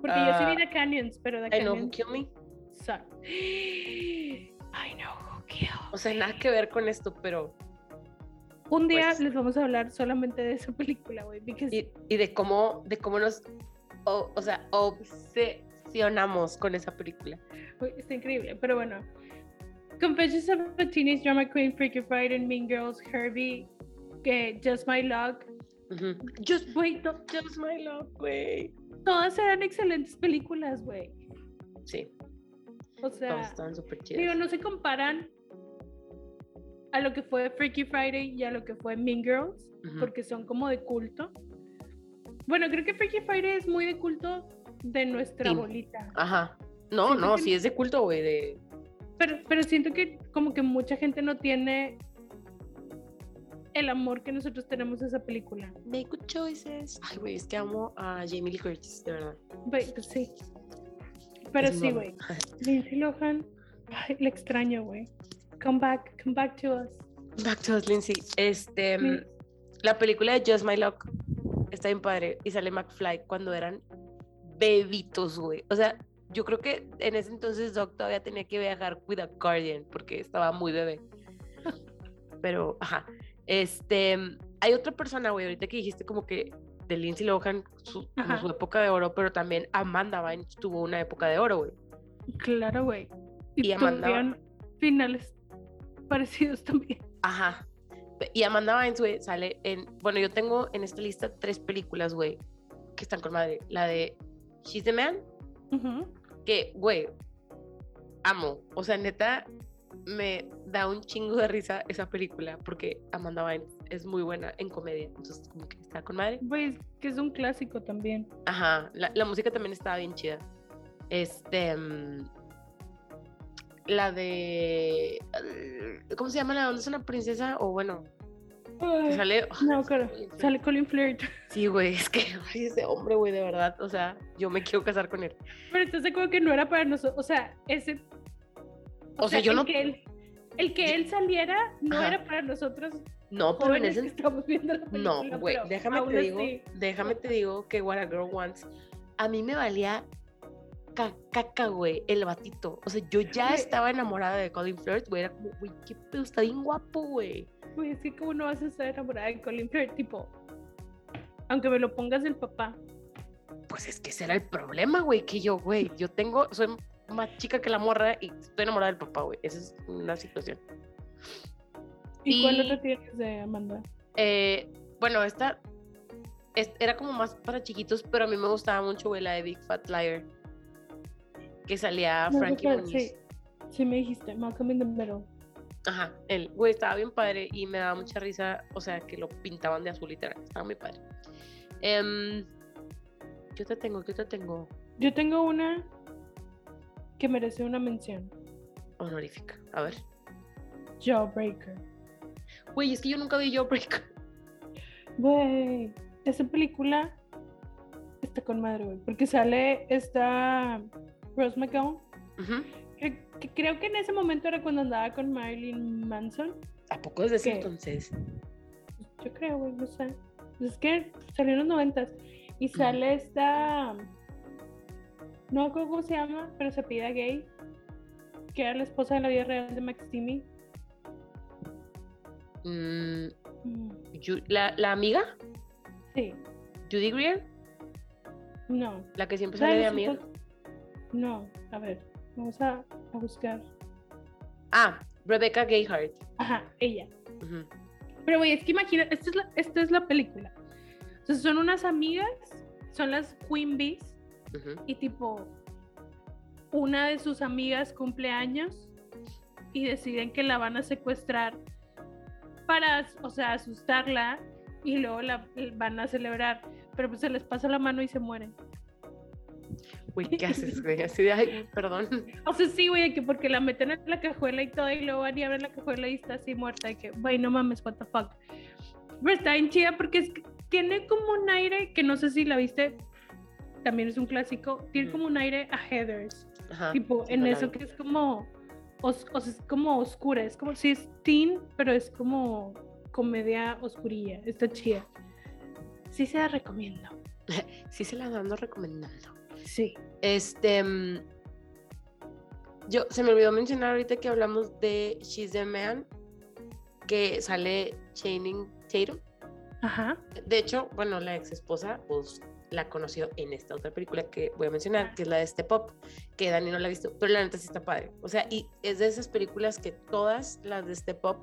Porque yo sí Ah, vi The Canyons, pero The I know Who Canyons Killed Me. Suck. I know who killed. O sea, nada que ver con esto, pero. Un día pues- les vamos a hablar solamente de esa película, güey. because- Y, y de cómo, de cómo nos. O, o sea, obsesionamos con esa película. Uy, Está increíble, pero bueno. Confessions of a Teenage Drama Queen, Freaky Friday, Mean Girls, Herbie, que Just My Luck. Ujú. Just, Güey, to- just my love, güey. todas eran excelentes películas, güey. Sí, O todos sea, estaban súper digo, chidos. no se comparan a lo que fue Freaky Friday y a lo que fue Mean Girls, porque son como de culto. Bueno, creo que Freaky Friday es muy de culto de nuestra Sí. bolita. Ajá. No, Siento no, sí es de culto, güey. De... Pero, pero siento que como que mucha gente no tiene el amor que nosotros tenemos a esa película. Make good choices. Ay, güey, es que amo a Jamie Lee Curtis, de verdad. Pues sí. Pero sí, güey. Lindsay Lohan, ay, le extraño, güey. Come back, come back to us. Back to us, Lindsay. Este, Sí. mm, la película de Just My Luck está bien padre y sale McFly cuando eran bebitos, güey. O sea, yo creo que en ese entonces Doc todavía tenía que viajar with a guardian porque estaba muy bebé. Pero, ajá. Este, hay otra persona, güey, ahorita que dijiste como que de Lindsay Lohan, su, como su época de oro, pero también Amanda Bynes tuvo una época de oro, güey. Claro, güey. Y Amanda- tuvieron finales parecidos también. Ajá. Y Amanda Bynes, güey, sale en. Bueno, yo tengo en esta lista tres películas, güey, que están con madre. La de She's the Man, que, güey, amo. O sea, neta, me da un chingo de risa esa película, porque Amanda Bynes es muy buena en comedia. Entonces, como que está con madre. Güey, es que es un clásico también. Ajá. La, la música también estaba bien chida. Este. mm, La de. ¿Cómo se llama la de dónde es una princesa? O bueno, Ay, sale. no, claro. Sale Colin Flirt. Sí, güey, es que ay, ese hombre, güey, de verdad, o sea, yo me quiero casar con él. Pero de acuerdo que no era para nosotros. O sea, ese. O sea, yo el no- Que él, el que él saliera no Ajá. era para nosotros No, pero en ese estamos viendo la película. No, güey, déjame te digo, así, déjame te digo que What a Girl Wants, a mí me valía ca- caca, güey, el batito. O sea, yo ya Güey. estaba enamorada de Colin Firth, güey, era como, güey, qué pedo, está bien guapo, güey. Güey, es que como no vas a estar enamorada de Colin Flirt, tipo. Aunque me lo pongas el papá. Pues es que ese era el problema, güey, que yo, güey, yo tengo, soy más chica que la morra y estoy enamorada del papá, güey. Esa es una situación. ¿Y, cuál otro tienes de Amanda? Eh, bueno, esta es- era como más para chiquitos, pero a mí me gustaba mucho, güey, la de Big Fat Liar. Que salía No, Frankie Muniz. sí, sí me dijiste, Malcolm in the Middle. Ajá, él, güey, estaba bien padre y me daba mucha risa, o sea, que lo pintaban de azul literal. Estaba muy padre. Em, yo te tengo, yo te tengo Yo tengo una que merece una mención. honorífica. A ver. Jawbreaker. Güey, es que yo nunca vi Jawbreaker. Güey, esa película está con madre, güey. Porque sale esta Rose McGowan. Que, que creo que en ese momento era cuando andaba con Marilyn Manson. ¿A poco desde ese entonces? Yo creo, güey, no sé. Es que salió en los noventas. Y sale esta. No me acuerdo cómo se llama, pero se pide gay. Que era la esposa de la vida real de Max Timmy. Mm, Mm, Ju- la, la amiga, Sí, Judy Greer, no. la que siempre sale de amiga. No, a ver, vamos a, a buscar. Ah, Rebecca Gayheart. Ajá, ella. Pero, güey, es que imagina, esta es la, esta es la película. Entonces, son unas amigas, son las Queen Bees, y tipo, una de sus amigas cumple años y deciden que la van a secuestrar para, o sea, asustarla y luego la van a celebrar, pero pues se les pasa la mano y se mueren. Güey, ¿qué haces, güey? Así de, ay, perdón. O sea, sí, güey, que porque la meten en la cajuela y todo y luego van y abren la cajuela y está así muerta y que, güey, no mames, what the fuck. Pero está bien chida porque es tiene como un aire, que no sé si la viste, también es un clásico, tiene Ujú. como un aire a Heathers. Ajá. tipo en eso que es como os- es como oscura es como si es teen pero es como comedia oscurilla está chida sí se la recomiendo Sí se la ando recomendando. sí Este. mm, Yo, se me olvidó mencionar ahorita que hablamos de She's the Man, que sale Channing Tatum. ajá De hecho, bueno, la ex esposa, pues la conoció en esta otra película que voy a mencionar, que es la de Step Up, que Dani no la ha visto, pero la neta sí está padre. O sea, y es de esas películas que todas las de Step Up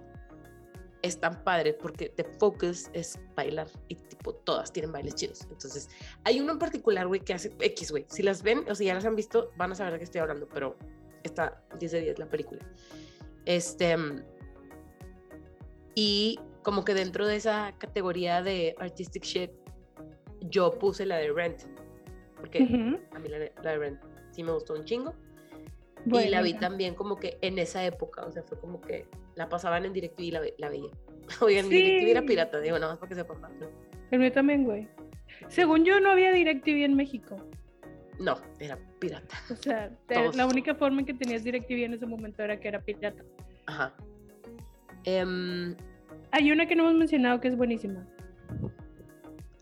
están padres porque the focus es bailar y tipo todas tienen bailes chidos. Entonces, hay uno en particular, güey, que hace X, güey. Si las ven, o si ya las han visto, van a saber de qué estoy hablando, pero está 10 de 10 la película. Este. Y como que dentro de esa categoría de artistic shit, yo puse la de Rent. Porque a mí la, de- la de Rent sí me gustó un chingo. y la vi también como que en esa época, o sea, fue como que la pasaban en directo y la, la veía. Oigan, mi DirecTV era Sí. pirata, digo, nada más para que sepan más. El mío también, güey. Según yo, no había DirecTV en México. No, era pirata. O sea, Todos. la única forma en que tenías DirecTV en ese momento era que era pirata. Ajá. Em, Hay una que no hemos mencionado que es buenísima.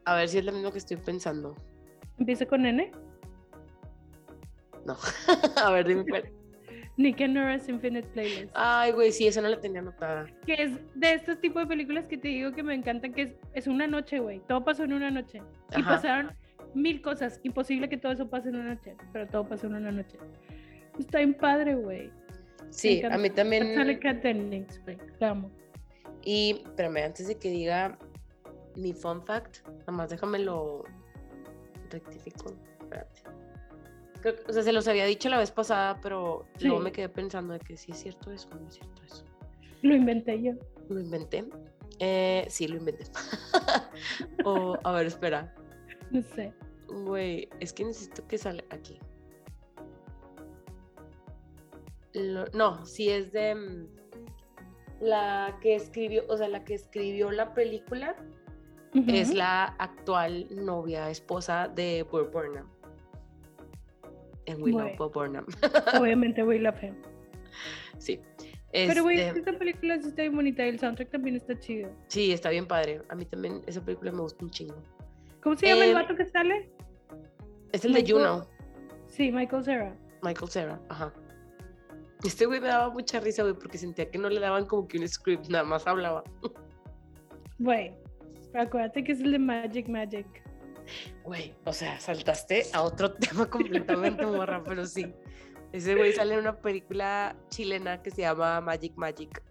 A ver si es lo mismo que estoy pensando. Empieza con N. No. a ver, dime cuál. Nick and Nora's Infinite Playlist. Ay, güey, sí, esa no la tenía anotada. Que es de estos tipos de películas que te digo que me encantan, que es, es una noche, güey. Todo pasó en una noche. Y pasaron mil cosas. Imposible que todo eso pase en una noche, pero todo pasó en una noche. Está bien padre, güey. Sí, a mí también. Sale Dennings, güey. La amo. Y, espérame, antes de que diga mi fun fact, nada más déjame lo rectifico. Espérate. Creo que- o sea, se los había dicho la vez pasada, pero luego me quedé pensando de que sí es cierto eso o no es cierto eso. Lo inventé yo. ¿Lo inventé? Eh, sí, lo inventé. o, a ver, espera. No sé. Güey, es que necesito que salga aquí. Lo- no, sí es de mm, la que escribió, o sea, la que escribió la película es la actual novia, esposa de Bob Burnham. En Willow, Güey. Bob Burnham. Obviamente, güey, la fe. sí. Pero, güey, Este, esta película sí está bien bonita y el soundtrack también está chido. sí, está bien padre. A mí también esa película me gusta un chingo. ¿Cómo se llama el Eh, vato que sale? Es el de Juno, Sí, Michael Cera. Michael Cera. Ajá. Este güey me daba mucha risa, güey, porque sentía que no le daban como que un script, nada más hablaba. Güey, acuérdate que es el de Magic Magic. Güey, o sea, saltaste a otro tema completamente morra, pero sí. Ese güey sale en una película chilena que se llama Magic Magic.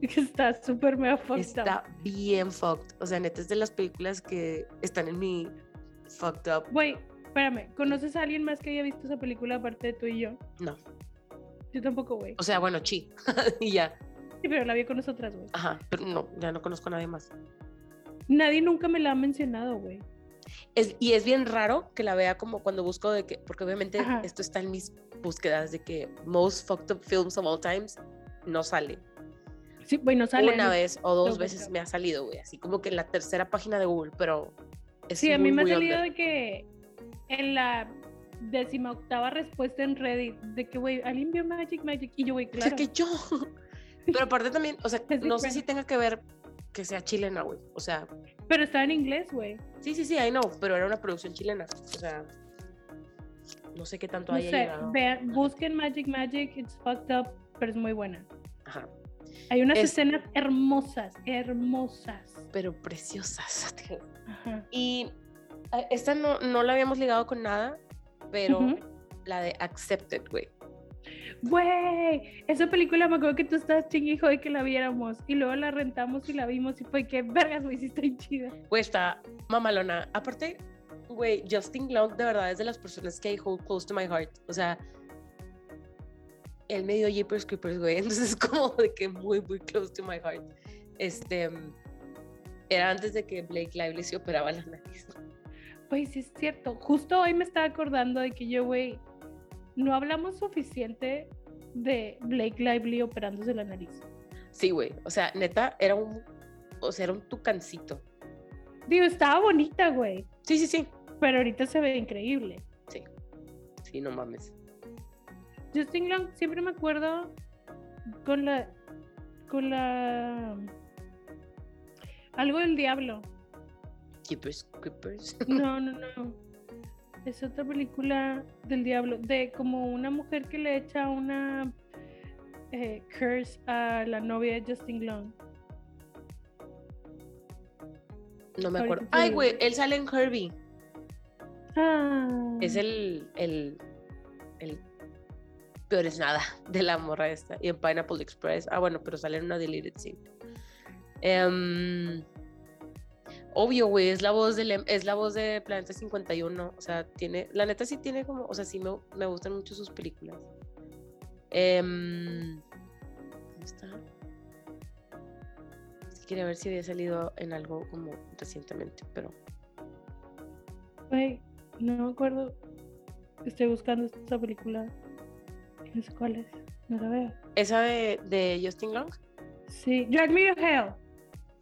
Está súper mega fucked up. Está bien fucked. O sea, neta es de las películas que están en mi fucked up. Güey, espérame, ¿conoces a alguien más que haya visto esa película aparte de tú y yo? No. Yo tampoco, güey. O sea, bueno, chi. y ya. Sí, pero la vi con nosotras, güey. Ajá. Pero no, ya no conozco a nadie más. Nadie nunca me la ha mencionado, güey. Es, y es bien raro que la vea como cuando busco de que, porque obviamente Ajá. esto está en mis búsquedas de que most fucked up films of all times no sale. Sí, güey, no sale. Una ¿no? vez o dos Lo veces busco. me ha salido, güey, así como que en la tercera página de Google, pero es Sí, a mí muy, me ha muy salido under. de que en la décima octava respuesta en Reddit, de que, güey, alguien vio Magic Magic. Y yo, güey, O claro. sea, que yo. Pero aparte también, o sea, no sé si tenga que ver que sea chilena, güey. O sea, Pero estaba en inglés, güey. sí, sí, sí, I know, pero era una producción chilena. O sea, no sé qué tanto No haya sé, llegado. vean, busquen Magic Magic, it's fucked up, pero es muy buena. Ajá. Hay unas Es- escenas hermosas, hermosas. Pero preciosas. Ajá. Y eh, esta no, no la habíamos ligado con nada, pero la de Accepted, güey. Güey, esa película me acuerdo que tú estabas chinguijo de que la viéramos y luego la rentamos y la vimos y fue que vergas, güey, sí está chida. Güey, está mamalona. Aparte, güey, Justin Long de verdad es de las personas que I hold close to my heart. O sea, él me dio Jeepers Creepers, güey. Entonces es como de que muy, muy close to my heart. Este, era antes de que Blake Lively se operaba la nariz. Sí es cierto. Justo hoy me estaba acordando de que yo, güey, no hablamos suficiente de Blake Lively operándose la nariz. Sí, güey. O sea, neta, era un, o sea, era un tucancito. Digo, estaba bonita, güey, Sí, sí, sí. pero ahorita se ve increíble. Sí. Sí, no mames. Justin Long, siempre me acuerdo con la. con la. algo del diablo. Jeepers Creepers. No, no, no. Es otra película del diablo, de como una mujer que le echa una eh, curse a la novia de Justin Long. No me acuerdo. Ay, güey, él sale en Herbie. Ah, Es el, el, el peor es nada de la morra esta. Y en Pineapple Express. Ah, bueno, pero sale en una deleted scene. Em, obvio, güey, es la voz de Lem- es la voz de Planeta 51. O sea, tiene, la neta sí tiene como, o sea, sí me, me gustan mucho sus películas. Em, ¿Dónde está? Es que quería ver si había salido en algo como recientemente, pero güey, no me acuerdo. Estoy buscando esta película. No sé cuál es. No la veo. esa de, de Justin Long. Sí, Drag Me to Hell.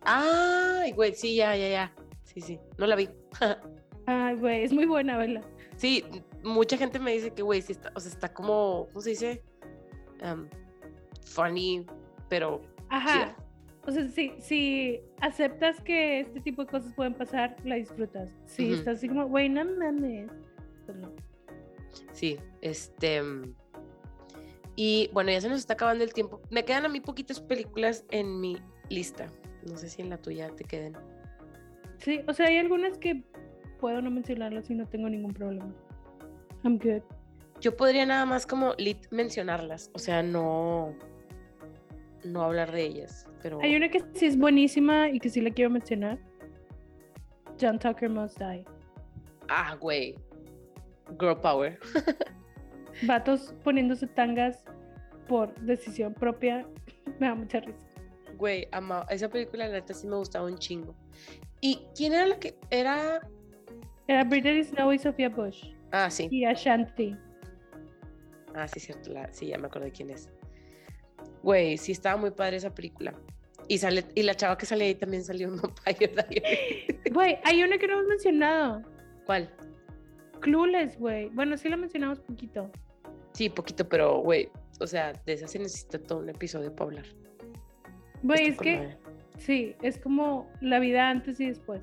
Ay, güey, sí, ya, ya, ya. Sí, sí, no la vi. Ay, güey, es muy buena, ¿verdad? sí, mucha gente me dice que, güey, sí está, o sea, está como, ¿cómo se dice? Em, funny, pero Ajá. O sea, si, si aceptas que este tipo de cosas pueden pasar, la disfrutas. Si Ujú. estás así como, güey, no mames. Pues no. Sí, este. mm, Y bueno, ya se nos está acabando el tiempo. Me quedan a mí poquitas películas en mi lista. No sé si en la tuya te queden. Sí, o sea, hay algunas que puedo no mencionarlas y no tengo ningún problema. I'm good. Yo podría nada más como lit mencionarlas. O sea, no. No hablar de ellas. Pero. Hay una que sí es buenísima y que sí la quiero mencionar. John Tucker Must Die. Ah, güey. Girl Power. Vatos poniéndose tangas por decisión propia. Me da mucha risa. Güey, ama- esa película, la neta, sí me gustaba un chingo. ¿Y quién era la que era? Era Brittany Snow y Sophia Bush. Ah, sí. Y Ashanti. Ah, sí, cierto. la- sí, ya me acordé quién es. Güey, sí estaba muy padre esa película. Y sale, y la chava que sale ahí también salió en Vampire Diaries. Güey, hay una que no hemos mencionado. ¿Cuál? Clueless, güey. Bueno, sí la mencionamos poquito. Sí, poquito, pero güey, o sea, de esa se necesita todo un episodio para hablar. Güey, Está es que madre. sí, es como la vida antes y después.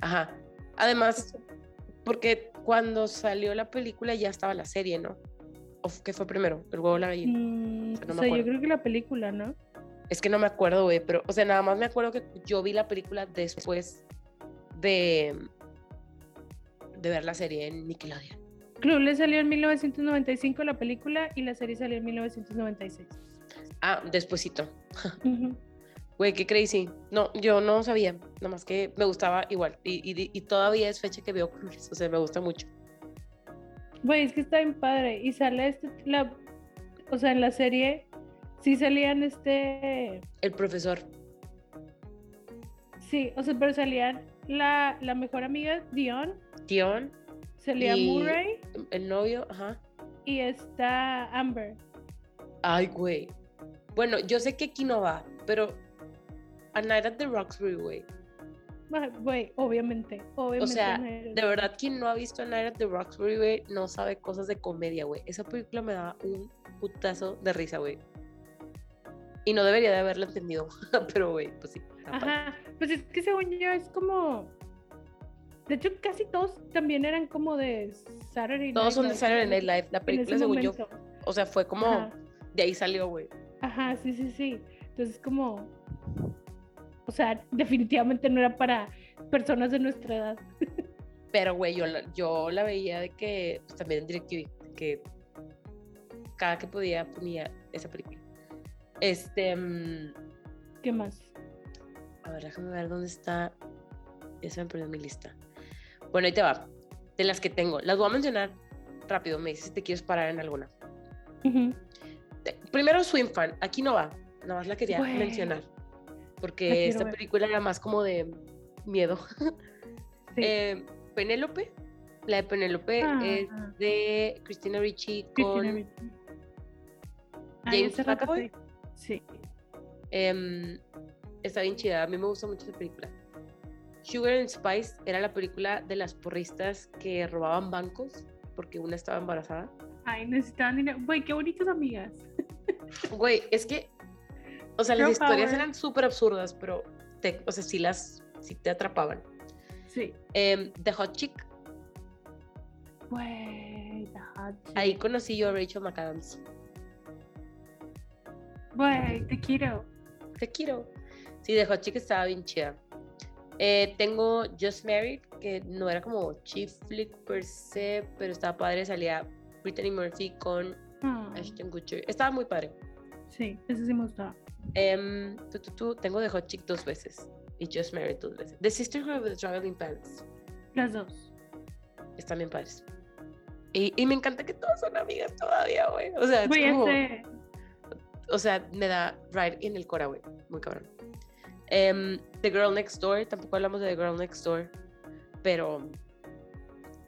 Ajá. Además, porque cuando salió la película ya estaba la serie, ¿no? ¿O qué fue primero? ¿El huevo o la gallina? Mm, sea, no o sea, yo creo que la película, ¿no? Es que no me acuerdo, güey, pero, o sea, nada más me acuerdo que yo vi la película después de, de ver la serie en Nickelodeon. Clueless salió en 1995 la película y la serie salió en 1996. Ah, despuesito. Ujú. Güey, qué crazy. No, yo no sabía, nada más que me gustaba igual. Y, y- y todavía es fecha que veo Clueless, o sea, me gusta mucho. Güey, es que está bien padre. Y sale este, la, o sea, en la serie sí salían este, El profesor. sí, o sea, pero salían la, la mejor amiga, Dion, Tion, salía Y- Murray el novio, ajá. y está Amber. Ay, güey. Bueno, yo sé que aquí no va, pero A Night at the Roxbury, güey. Güey, obviamente, obviamente. O sea, de verdad, quien no ha visto A Night at the Roxbury, güey, no sabe cosas de comedia, güey. Esa película me da un putazo de risa, güey. Y no debería de haberlo entendido, pero, güey, pues sí. Ajá, pues es que según yo es como. De hecho, casi todos también eran como de Saturday Night Todos son de Saturday. Night Live. La película, según yo, momento. o sea, fue como, Ajá. de ahí salió, güey. Ajá, sí, sí, sí. Entonces, como. O sea, definitivamente no era para personas de nuestra edad. Pero, güey, yo la, yo la veía de que, pues, también en DirecTV, que cada que podía ponía esa película. Este, mm, ¿Qué más? a ver, déjame ver dónde está. Ya se me perdió mi lista. Bueno, ahí te va. De las que tengo, las voy a mencionar rápido. Me dices si te quieres parar en alguna. Primero, Swim Fan. Aquí no va. Nada más la quería mencionar. Porque esta ver. película era más como de miedo. Sí. Eh, Penélope. La de Penélope Ah, es de Christina Ricci Christina con Ricci. Ah, James McAvoy. sí. Sí. Em, está bien chida, a mí me gusta mucho esa película. Sugar and Spice era la película de las porristas que robaban bancos porque una estaba embarazada. Ay, necesitaban dinero. Güey, qué bonitas amigas. Güey, es que, o sea, las historias eran súper absurdas, pero, te, o sea, sí las, sí te atrapaban. Sí. Em, The Hot Chick, Güey, the hot chick. ahí conocí yo a Rachel McAdams. Güey, te quiero. Te quiero. Sí, The Hot Chick estaba bien chida. Eh, tengo Just Married, que no era como chief flick per se, pero estaba padre, salía Brittany Murphy con Ah, Ashton Kutcher. Estaba muy padre. Sí, eso sí me gustaba. Tú, tú, tú, tengo The Hot Chick dos veces y Just Married dos veces. The Sisterhood of the Traveling Pants. Las dos. Están bien padres. Y, y me encanta que todas son amigas todavía, güey. O sea, es como- o sea, me da right en el cora, güey. Muy cabrón. Em, The Girl Next Door, tampoco hablamos de The Girl Next Door, pero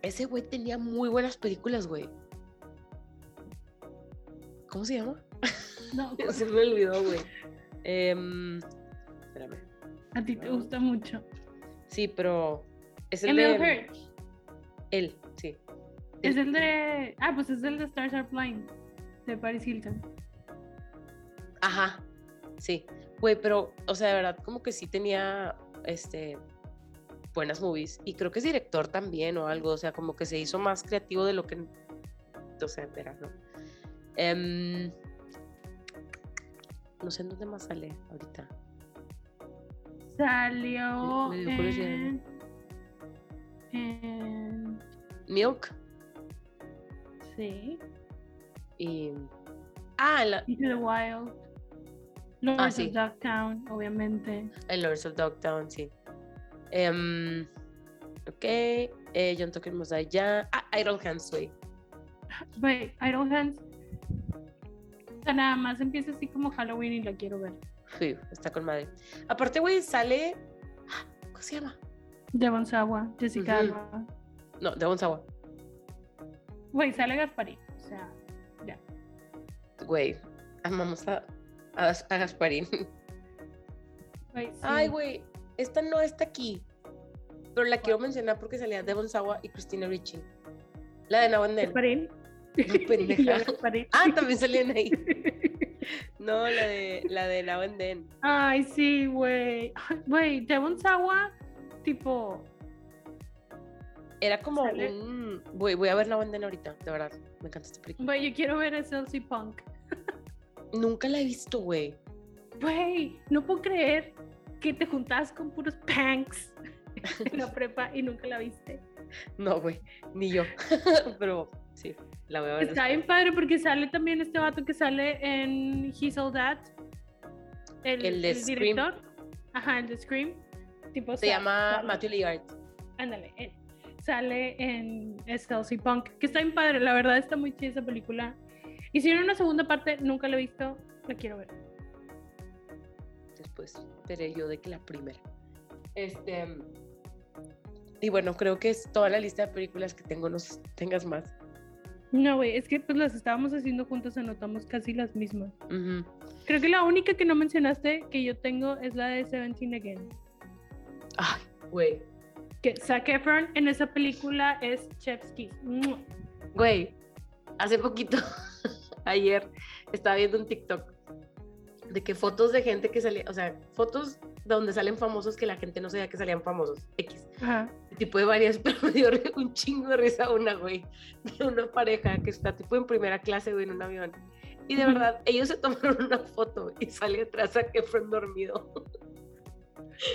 ese güey tenía muy buenas películas, güey. ¿Cómo se llama? No, Se me olvidó, güey. Em, espérame. A ti te gusta mucho. Sí, pero es el Emil de Hirsch. él, sí. Es el de. Ah, pues es el de Stars Are Blind. De Paris Hilton. Ajá, sí. Güey, pero, o sea, de verdad, como que sí tenía, este, buenas movies. Y creo que es director también o algo, o sea, como que se hizo más creativo de lo que, o sea, ¿no? Em, no sé en dónde más sale ahorita. Salió. Me dio curiosidad. En, en- Milk Sí. y... Ah, la, Into the Wild. Lords Ah, sí. of Dogtown, obviamente. el Lords of Dogtown, sí. Em, ok, eh, John Tucker ya. Ah, Idle Hands, güey. Wait, Idle Hands. Sea, nada más empieza así como Halloween y la quiero ver. Sí, está con madre. Aparte, güey, sale... ¿Cómo se llama? Devon Sawa, Jessica Ujú. Alba. No, de Sawa. Güey, sale Gasparín. O sea, ya. Güey, amamos a, a, a Gasparín. Sí. Ay, güey, esta no está aquí. Pero la quiero mencionar porque salía Devon Sawa y Christina Ricci. La de Now and Then. Gasparín. No, pendeja. Ah, también salían ahí. No, la de, la de Now and Then. Ay, sí, güey. Güey, Devon Sawa, tipo. Era como Sale- un... Güey, voy a ver Now and Then ahorita, de verdad. Me encanta esta película. Güey, yo quiero ver a Celsi Punk. Nunca la he visto, güey. Güey, no puedo creer que te juntabas con puros punks en la prepa y nunca la viste. No, güey, ni yo. Pero sí, la voy a ver. Está bien padre porque sale también este vato que sale en He's All That. El, El el director. Ajá, el de Scream. Tipo, Se llama sale- Matthew Lillard. Ándale, él. Sale en Stealthy Punk, que está bien padre, la verdad está muy chida esa película. Hicieron una segunda parte, nunca la he visto, la quiero ver. después veré yo de que la primera. Este. Y bueno, creo que es toda la lista de películas que tengo, no tengas más. No, güey, es que pues las estábamos haciendo juntos, anotamos casi las mismas. Creo que la única que no mencionaste que yo tengo es la de Seventeen Again. Ay, güey. Que Zac Efron en esa película es. ¡Mua! Güey, hace poquito, ayer, estaba viendo un TikTok de que fotos de gente que salía, o sea, fotos donde salen famosos que la gente no sabía que salían famosos, X. Ajá. Tipo de varias, pero me dio un chingo de risa una, güey, de una pareja que está tipo en primera clase, güey, en un avión. Y de verdad, ellos se tomaron una foto y sale atrás a Efron dormido.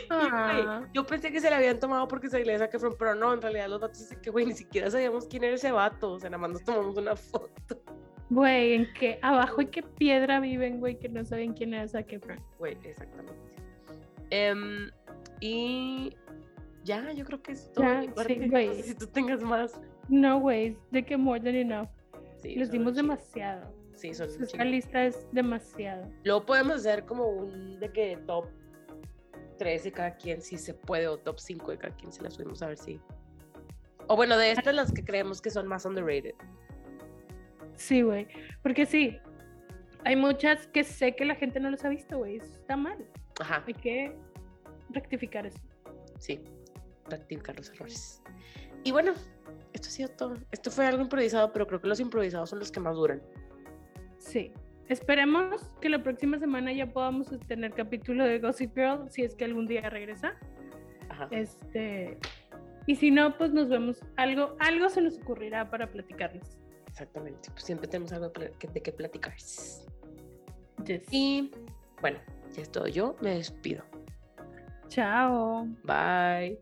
Ah. yo pensé que se la habían tomado porque se le Zac Efron, pero no, en realidad los vatos dicen que, güey, ni siquiera sabíamos quién era ese vato, o sea, nada más nos tomamos una foto. Güey, ¿en qué? ¿Abajo en qué piedra viven, güey, que no saben quién es Zac Efron? Güey, exactamente. Em, y ya, yo creo que es todo. Ya, sí, güey. Si tú tengas más. No, güey, de que more than enough. Sí, Les son dimos demasiado. Sí, son Esta lista es demasiado. Luego podemos hacer como un de que top 3 de cada quien, si se puede, o top 5 de cada quien, si las subimos a ver si. O bueno, de estas las que creemos que son más underrated. Sí, güey. Porque sí, hay muchas que sé que la gente no las ha visto, güey. Eso está mal. Ajá, Hay que rectificar eso. sí, rectificar los errores. Y bueno, esto ha sido todo. Esto fue algo improvisado, pero creo que los improvisados son los que más duran. Sí. Esperemos que la próxima semana ya podamos tener capítulo de Gossip Girl, si es que algún día regresa. Ajá. Este. Y si no, pues nos vemos. Algo, algo se nos ocurrirá para platicarles. Exactamente, pues siempre tenemos algo de pla- que- de qué platicar. Yes. Y bueno, ya es todo yo, me despido. Chao. Bye.